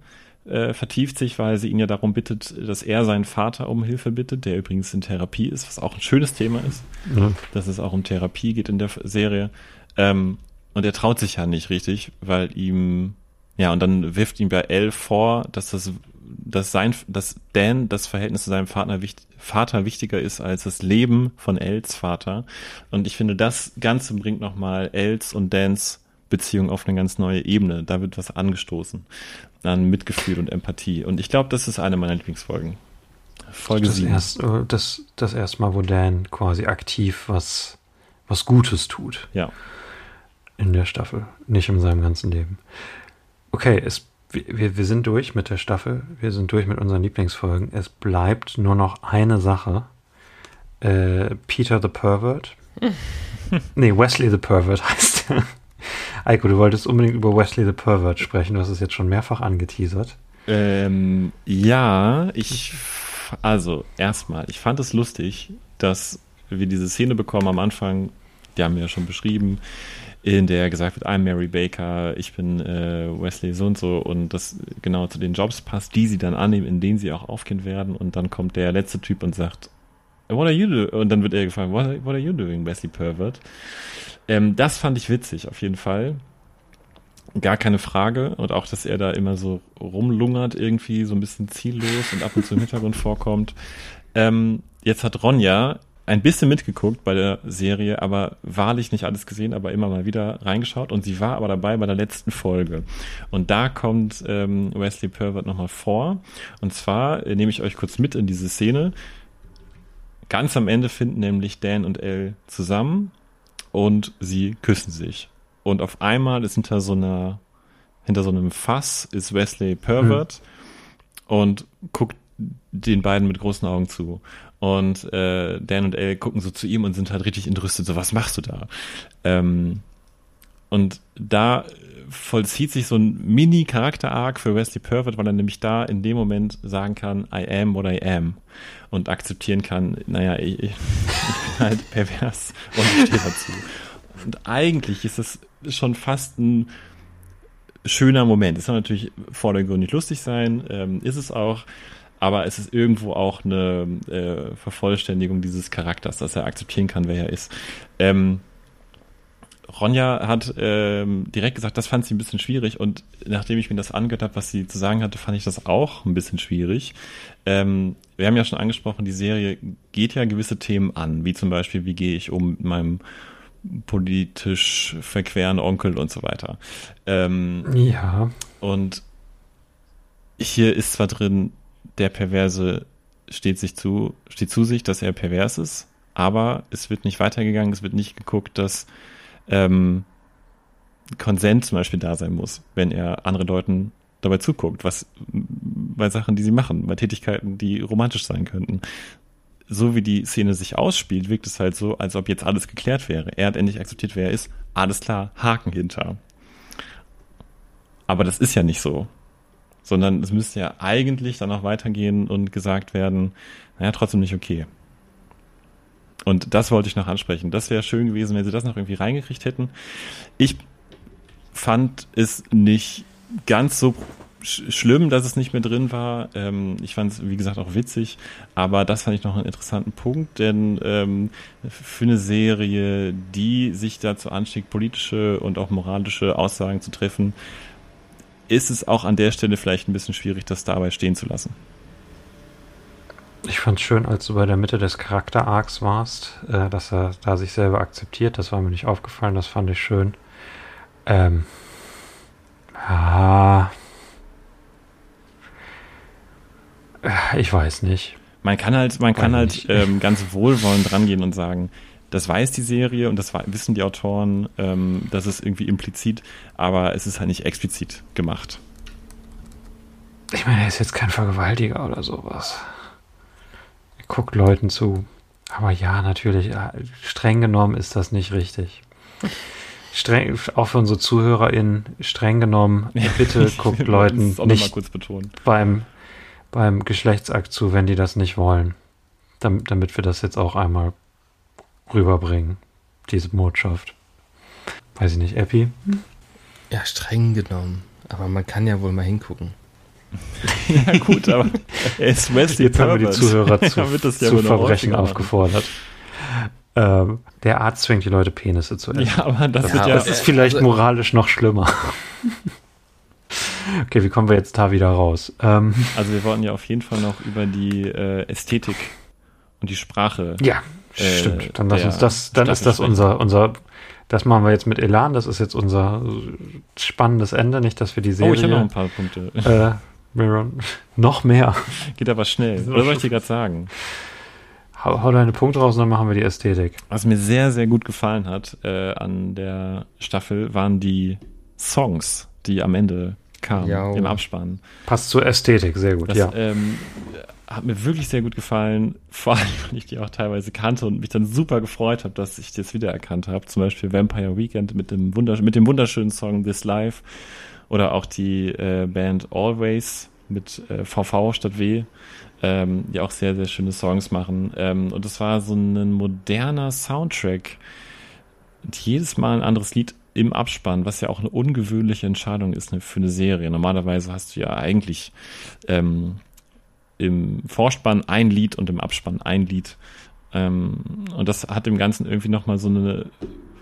äh, vertieft sich, weil sie ihn ja darum bittet, dass er seinen Vater um Hilfe bittet, der übrigens in Therapie ist, was auch ein schönes Thema ist, ja. dass es auch um Therapie geht in der Serie. Ähm, und er traut sich ja nicht richtig, weil ihm, ja, und dann wirft ihm bei Elle vor, dass das dass sein, dass Dan das Verhältnis zu seinem Vater, Vater wichtiger ist als das Leben von Els Vater. Und ich finde, das Ganze bringt nochmal Els und Dans Beziehung auf eine ganz neue Ebene. Da wird was angestoßen an Mitgefühl und Empathie. Und ich glaube, das ist eine meiner Lieblingsfolgen. Folge das 7. Erst, äh, das, das erste Mal, wo Dan quasi aktiv was, was Gutes tut. Ja. In der Staffel, nicht in seinem ganzen Leben. Okay, es wir, wir sind durch mit der Staffel, wir sind durch mit unseren Lieblingsfolgen. Es bleibt nur noch eine Sache. Äh, Peter the Pervert. nee, Wesley the Pervert heißt er. Eiko, du wolltest unbedingt über Wesley the Pervert sprechen. Du hast es jetzt schon mehrfach angeteasert. Ähm, ja, ich, also erstmal, ich fand es lustig, dass wir diese Szene bekommen am Anfang, die haben wir ja schon beschrieben, in der gesagt wird, I'm Mary Baker, ich bin äh, Wesley so und so und das genau zu den Jobs passt, die sie dann annehmen, in denen sie auch aufgehen werden und dann kommt der letzte Typ und sagt, What are you doing? Und dann wird er gefragt, what, what are you doing, Wesley Pervert? Ähm, das fand ich witzig, auf jeden Fall. Gar keine Frage. Und auch, dass er da immer so rumlungert, irgendwie so ein bisschen ziellos und ab und zu im Hintergrund vorkommt. Ähm, jetzt hat Ronja ein bisschen mitgeguckt bei der Serie, aber wahrlich nicht alles gesehen, aber immer mal wieder reingeschaut. Und sie war aber dabei bei der letzten Folge. Und da kommt ähm, Wesley Pervert nochmal vor. Und zwar äh, nehme ich euch kurz mit in diese Szene. Ganz am Ende finden nämlich Dan und Elle zusammen und sie küssen sich. Und auf einmal ist hinter so einer, hinter so einem Fass ist Wesley Pervert mhm. und guckt den beiden mit großen Augen zu. Und äh, Dan und Elle gucken so zu ihm und sind halt richtig entrüstet, so was machst du da? Ähm, und da vollzieht sich so ein Mini-Charakter-Arc für Wesley Pervert, weil er nämlich da in dem Moment sagen kann, I am what I am und akzeptieren kann, naja, ich, ich bin halt pervers und ich stehe dazu. Und eigentlich ist es schon fast ein schöner Moment. Es soll natürlich vordergründig lustig sein, ähm, ist es auch, aber es ist irgendwo auch eine äh, Vervollständigung dieses Charakters, dass er akzeptieren kann, wer er ist. Ähm, Ronja hat ähm, direkt gesagt, das fand sie ein bisschen schwierig und nachdem ich mir das angehört habe, was sie zu sagen hatte, fand ich das auch ein bisschen schwierig. Ähm, wir haben ja schon angesprochen, die Serie geht ja gewisse Themen an, wie zum Beispiel, wie gehe ich um mit meinem politisch verqueren Onkel und so weiter. Ähm, ja. Und hier ist zwar drin, der Perverse steht sich zu, steht zu sich, dass er pervers ist, aber es wird nicht weitergegangen, es wird nicht geguckt, dass ähm, Konsent zum Beispiel da sein muss, wenn er anderen Leuten dabei zuguckt, was bei Sachen, die sie machen, bei Tätigkeiten, die romantisch sein könnten. So wie die Szene sich ausspielt, wirkt es halt so, als ob jetzt alles geklärt wäre. Er hat endlich akzeptiert, wer er ist. Alles klar, Haken hinter. Aber das ist ja nicht so sondern es müsste ja eigentlich dann auch weitergehen und gesagt werden, naja, trotzdem nicht okay. Und das wollte ich noch ansprechen. Das wäre schön gewesen, wenn sie das noch irgendwie reingekriegt hätten. Ich fand es nicht ganz so sch schlimm, dass es nicht mehr drin war. Ähm, ich fand es, wie gesagt, auch witzig. Aber das fand ich noch einen interessanten Punkt, denn ähm, für eine Serie, die sich dazu anstieg, politische und auch moralische Aussagen zu treffen, ist es auch an der Stelle vielleicht ein bisschen schwierig, das dabei stehen zu lassen. Ich fand es schön, als du bei der Mitte des Charakter-Arcs warst, äh, dass er da sich selber akzeptiert. Das war mir nicht aufgefallen, das fand ich schön. Ähm, ah, ich weiß nicht. Man kann halt, man kann halt ähm, ganz wohlwollend rangehen und sagen, das weiß die Serie und das wissen die Autoren, ähm, das ist irgendwie implizit, aber es ist halt nicht explizit gemacht. Ich meine, er ist jetzt kein Vergewaltiger oder sowas. Er guckt Leuten zu. Aber ja, natürlich, äh, streng genommen ist das nicht richtig. Streng, auch für unsere ZuhörerInnen, streng genommen, bitte guckt Leuten nicht beim, beim Geschlechtsakt zu, wenn die das nicht wollen. Damit, damit wir das jetzt auch einmal rüberbringen, diese Botschaft. Weiß ich nicht, Epi? Ja, streng genommen. Aber man kann ja wohl mal hingucken. ja, gut, aber er ist Wesley Jetzt haben wir die Zuhörer zu, ja zu Verbrechen aufgefordert. Ähm, der Arzt zwingt die Leute, Penisse zu essen. Ja, aber das, ja, ja, das ist vielleicht also, moralisch noch schlimmer. okay, wie kommen wir jetzt da wieder raus? Ähm, also wir wollten ja auf jeden Fall noch über die äh, Ästhetik und die Sprache ja. Äh, Stimmt, dann lass uns das, dann ist das unser, unser, das machen wir jetzt mit Elan, das ist jetzt unser spannendes Ende, nicht, dass wir die Serie. Oh, ich habe noch ein paar Punkte. Äh, Miron, noch mehr. Geht aber schnell. Was soll ich dir gerade sagen? Hau, hau deine Punkte raus und dann machen wir die Ästhetik. Was mir sehr, sehr gut gefallen hat äh, an der Staffel, waren die Songs, die am Ende kamen ja, im Abspann. Passt zur Ästhetik, sehr gut, das, ja. Ähm, hat mir wirklich sehr gut gefallen, vor allem, weil ich die auch teilweise kannte und mich dann super gefreut habe, dass ich das wiedererkannt habe. Zum Beispiel Vampire Weekend mit dem, Wundersch mit dem wunderschönen Song This Life oder auch die äh, Band Always mit äh, VV statt W, ähm, die auch sehr, sehr schöne Songs machen. Ähm, und das war so ein moderner Soundtrack. Und jedes Mal ein anderes Lied im Abspann, was ja auch eine ungewöhnliche Entscheidung ist ne, für eine Serie. Normalerweise hast du ja eigentlich ähm, im Vorspann ein Lied und im Abspann ein Lied. Ähm, und das hat dem Ganzen irgendwie nochmal so eine,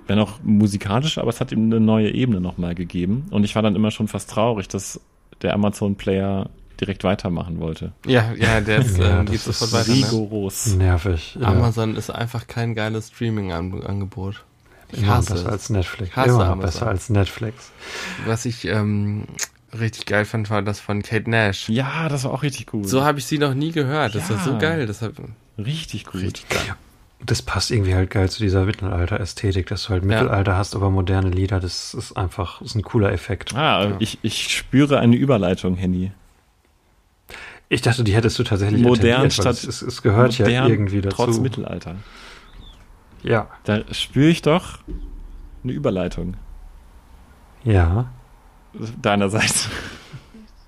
wenn auch musikalisch, aber es hat ihm eine neue Ebene nochmal gegeben. Und ich war dann immer schon fast traurig, dass der Amazon-Player direkt weitermachen wollte. Ja, ja, der ist, ja, äh, geht sofort weiter. Ne? Rigoros. Ne? Nervig. Ja. Amazon ist einfach kein geiles Streaming-Angebot. Ich Immer hasse besser es. als Netflix. Ich hasse Immer Amazon. besser als Netflix. Was ich ähm, richtig geil fand, war das von Kate Nash. Ja, das war auch richtig gut. So habe ich sie noch nie gehört. Das ja. war so geil. Das richtig gut. Richtig geil. Das passt irgendwie halt geil zu dieser Mittelalter-Ästhetik, dass du halt Mittelalter ja. hast, aber moderne Lieder. Das ist einfach ist ein cooler Effekt. Ah, ja. ich, ich spüre eine Überleitung, Henny. Ich dachte, die hättest du tatsächlich modern statt es, es, gehört modern, ja irgendwie dazu. Trotz Mittelalter. Ja. Da spüre ich doch eine Überleitung. Ja deinerseits.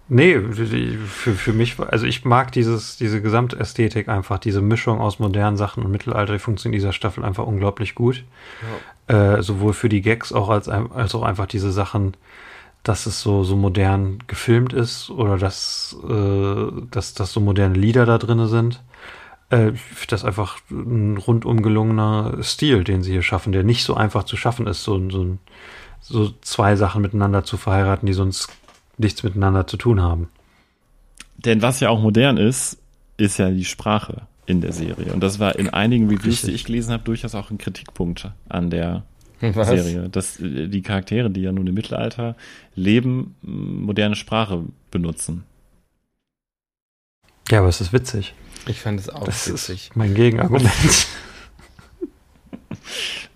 Nee, für, für mich, also ich mag dieses, diese Gesamtästhetik einfach, diese Mischung aus modernen Sachen und Mittelalter, die funktioniert in dieser Staffel einfach unglaublich gut. Ja. Äh, sowohl für die Gags auch als, als auch einfach diese Sachen, dass es so, so modern gefilmt ist oder dass, äh, dass, dass so moderne Lieder da drin sind. Äh, das ist einfach ein rundum gelungener Stil, den sie hier schaffen, der nicht so einfach zu schaffen ist, so, so ein so zwei Sachen miteinander zu verheiraten, die sonst nichts miteinander zu tun haben. Denn was ja auch modern ist, ist ja die Sprache in der Serie. Und das war in einigen Reviews, die ich gelesen habe, durchaus auch ein Kritikpunkt an der was? Serie. Dass äh, die Charaktere, die ja nun im Mittelalter leben, moderne Sprache benutzen. Ja, aber es ist witzig. Ich fand es auch das witzig. Ist mein Gegenargument.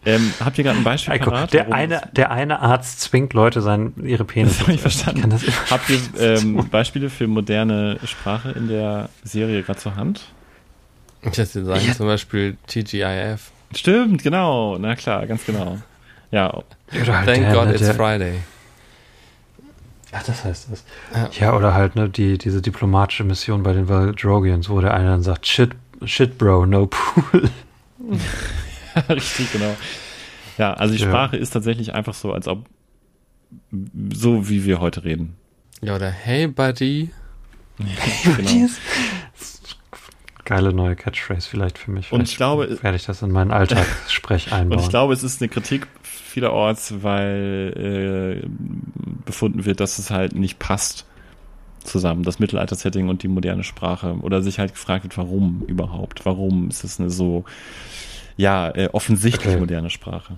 Ähm, habt ihr gerade ein Beispiel Eiko, parat? Der eine, der eine Arzt zwingt Leute, sein, ihre Penis Das habe ich verstanden. Ich habt ihr ähm, Beispiele für moderne Sprache in der Serie gerade zur Hand? Ich hätte sagen, ja. zum Beispiel TGIF. Stimmt, genau. Na klar, ganz genau. Ja. Halt Thank der, God der, it's der, Friday. Ach, das heißt das. Ja, ja oder halt ne, die, diese diplomatische Mission bei den Valdrogians, wo der eine dann sagt, shit, shit, bro, no pool. Richtig, genau. Ja, also die Sprache ja. ist tatsächlich einfach so, als ob so wie wir heute reden. Ja, oder Hey Buddy. genau. Geile neue Catchphrase vielleicht für mich. Und ich glaube- werde ich das in meinen Alltagssprech einbauen. Und ich glaube, es ist eine Kritik vielerorts, weil äh, befunden wird, dass es halt nicht passt zusammen, das Mittelalter-Setting und die moderne Sprache. Oder sich halt gefragt wird, warum überhaupt? Warum ist es eine so, ja, äh, offensichtlich Okay. moderne Sprache?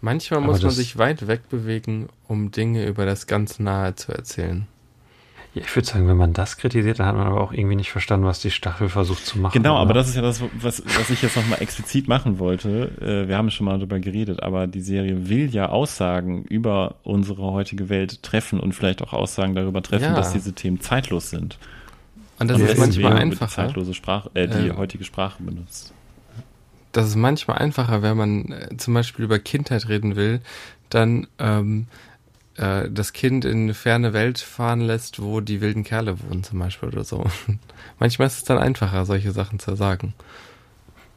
Manchmal Aber muss man sich weit wegbewegen, um Dinge über das ganz Nahe zu erzählen. ja, ich würde sagen, wenn man das kritisiert, dann hat man aber auch irgendwie nicht verstanden, was die Staffel versucht zu machen. Genau, aber oder? das ist ja das, was, was ich jetzt nochmal explizit machen wollte. Äh, wir haben schon mal darüber geredet, aber die Serie will ja Aussagen über unsere heutige Welt treffen und vielleicht auch Aussagen darüber treffen, Ja. dass diese Themen zeitlos sind. Und das Und ist manchmal einfacher. zeitlose Sprache, äh, die Ähm. heutige Sprache benutzt. Das ist manchmal einfacher, wenn man äh, zum Beispiel über Kindheit reden will, dann ähm, äh, das Kind in eine ferne Welt fahren lässt, wo die wilden Kerle wohnen zum Beispiel oder so. manchmal ist es dann einfacher, solche Sachen zu sagen.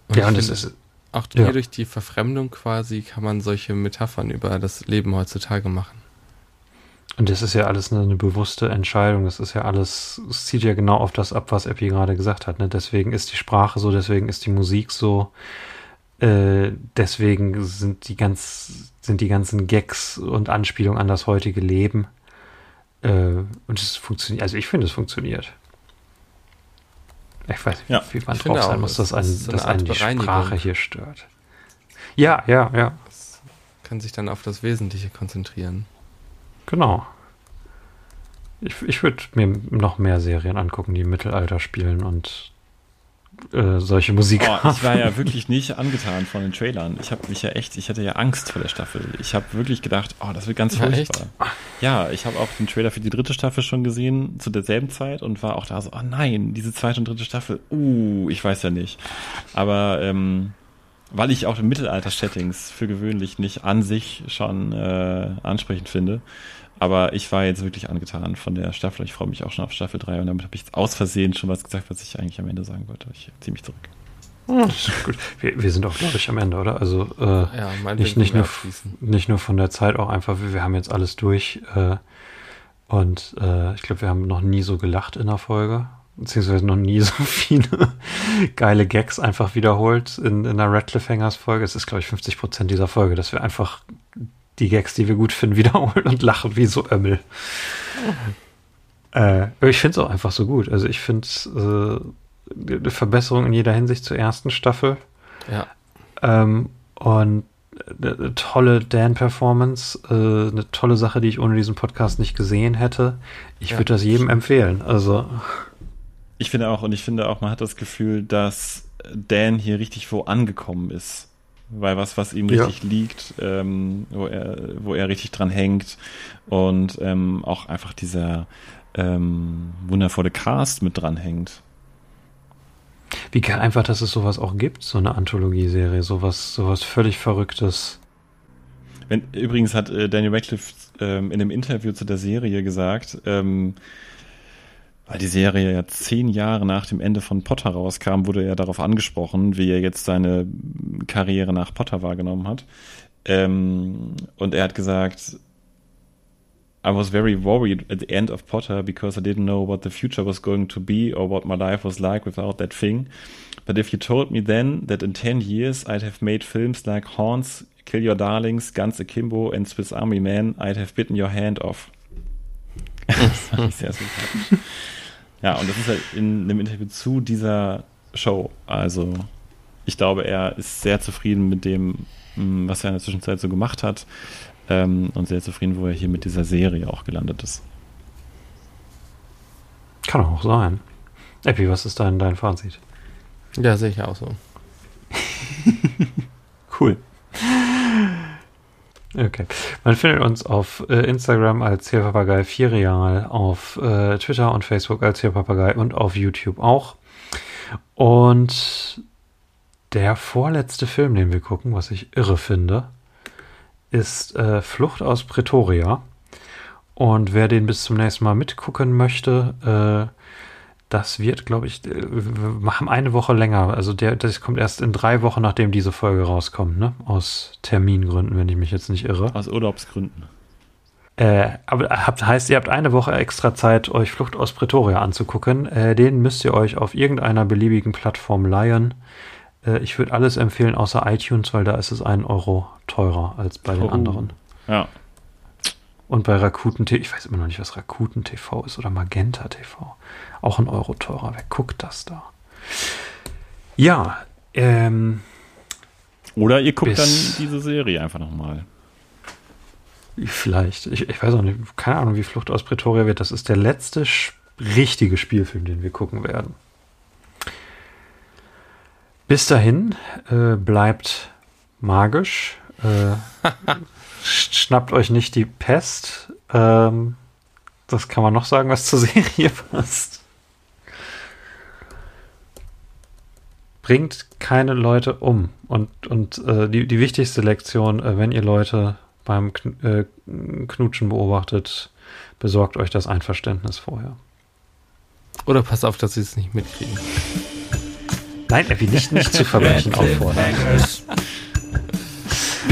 ja, ich und es finde, ist, auch ja. hier durch die Verfremdung quasi kann man solche Metaphern über das Leben heutzutage machen. Und das ist ja alles eine, eine bewusste Entscheidung. Das ist ja alles, es zieht ja genau auf das ab, was Epi gerade gesagt hat. Ne? Deswegen ist die Sprache so, deswegen ist die Musik so, äh, deswegen sind die ganz, sind die ganzen Gags und Anspielungen an das heutige Leben. Äh, und es funktioniert, also ich finde, es funktioniert. Ich weiß nicht, Ja, wie man drauf sein auch, muss, dass, ist so eine dass einen die. Sprache hier stört. Ja, ja, ja, Das kann sich dann auf das Wesentliche konzentrieren. Genau. Ich, ich würde mir noch mehr Serien angucken, die im Mittelalter spielen und äh, solche Musik Oh, ich war ja wirklich nicht angetan von den Trailern. Ich habe mich ja echt, ich hatte ja Angst vor der Staffel. Ich habe wirklich gedacht, oh, das wird ganz Ja, furchtbar. Ja, ich habe auch den Trailer für die dritte Staffel schon gesehen zu derselben Zeit und war auch da so, oh nein, diese zweite und dritte Staffel, uh, ich weiß ja nicht. Aber ähm, weil ich auch Mittelalter-Settings für gewöhnlich nicht an sich schon äh, ansprechend finde. Aber ich war jetzt wirklich angetan von der Staffel. Ich freue mich auch schon auf Staffel 3 und damit habe ich jetzt aus Versehen schon was gesagt, was ich eigentlich am Ende sagen wollte. Ich ziehe mich zurück. Hm, gut. Wir, wir sind auch, glaube ich, am Ende, oder? Also äh, Ja, nicht, nicht, nur, abschließen. nicht nur von der Zeit, auch einfach, wir, wir haben jetzt alles durch. Äh, und äh, ich glaube, wir haben noch nie so gelacht in der Folge. Beziehungsweise noch nie so viele geile Gags einfach wiederholt in, in der Red Cliffhangers Folge. Es ist, glaube ich, 50 Prozent dieser Folge, dass wir einfach die Gags, die wir gut finden, wiederholen und lachen wie so Ömmel. Äh, aber ich finde es auch einfach so gut. Also ich finde es äh, eine Verbesserung in jeder Hinsicht zur ersten Staffel. Ja, Ähm, und eine, eine tolle Dan-Performance, äh, eine tolle Sache, die ich ohne diesen Podcast nicht gesehen hätte. Ich Ja, würde das jedem empfehlen. Also, Ich finde auch, und ich finde auch, man hat das Gefühl, dass Dan hier richtig wo angekommen ist. Weil was, was ihm Ja. richtig liegt, ähm, wo, er, wo er richtig dran hängt und ähm, auch einfach dieser ähm, wundervolle Cast mit dran hängt. wie geil einfach, dass es sowas auch gibt, so eine Anthologieserie, sowas, sowas völlig Verrücktes. Wenn, übrigens hat äh, Daniel Radcliffe ähm, in einem Interview zu der Serie gesagt, ähm, weil die Serie ja zehn Jahre nach dem Ende von Potter rauskam, wurde er darauf angesprochen, wie er jetzt seine Karriere nach Potter wahrgenommen hat. Ähm, und er hat gesagt, I was very worried at the end of Potter because I didn't know what the future was going to be or what my life was like without that thing. But if you told me then that in 10 years I'd have made films like Haunts, Kill Your Darlings, Guns Akimbo and Swiss Army Man, I'd have bitten your hand off. Das fand ich sehr sympathisch. Ja, und das ist halt in einem Interview zu dieser Show. Also, ich glaube, er ist sehr zufrieden mit dem, mh, was er in der Zwischenzeit so gemacht hat. Ähm, und sehr zufrieden, wo er hier mit dieser Serie auch gelandet ist. Kann auch sein. Epi, was ist dein, dein Fazit? ja, sehe ich auch so. Cool. Okay. Man findet uns auf äh, Instagram als Papagei 4 Real, auf äh, Twitter und Facebook als Papagei und auf YouTube auch. Und der vorletzte Film, den wir gucken, was ich irre finde, ist äh, Flucht aus Pretoria. Und wer den bis zum nächsten Mal mitgucken möchte, äh, das wird, glaube ich, äh, wir machen eine Woche länger. Also der, das kommt erst in drei Wochen, nachdem diese Folge rauskommt, ne? Aus Termingründen, wenn ich mich jetzt nicht irre. Aus Urlaubsgründen. Äh, aber habt, heißt, ihr habt eine Woche extra Zeit, euch Flucht aus Pretoria anzugucken. Äh, den müsst ihr euch auf irgendeiner beliebigen Plattform leihen. Äh, ich würde alles empfehlen, außer iTunes, weil da ist es einen Euro teurer als bei den Oh. anderen. Ja. Und bei Rakuten TV, ich weiß immer noch nicht, was Rakuten TV ist oder Magenta TV. Auch ein Euro teurer. Wer guckt das da? Ja, ähm, Oder ihr guckt dann diese Serie einfach nochmal. vielleicht. Ich, ich weiß auch nicht, keine Ahnung, wie Flucht aus Pretoria wird. Das ist der letzte richtige Spielfilm, den wir gucken werden. Bis dahin äh, bleibt magisch. Äh, schnappt euch nicht die Pest. Ähm, das kann man noch sagen, was zur Serie passt. Bringt keine Leute um. Und, und äh, die, die wichtigste Lektion, äh, wenn ihr Leute beim Kn äh, Knutschen beobachtet, besorgt euch das Einverständnis vorher. Oder passt auf, dass sie es nicht mitkriegen. Nein, er will nicht, nicht zu Verbrechen auffordern.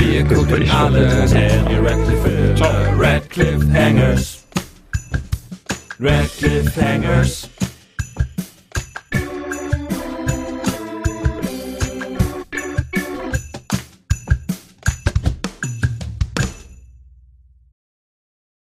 Wir gucken alle Daniel Radcliffe. Radcliffe Hangers. Radcliffe Hangers.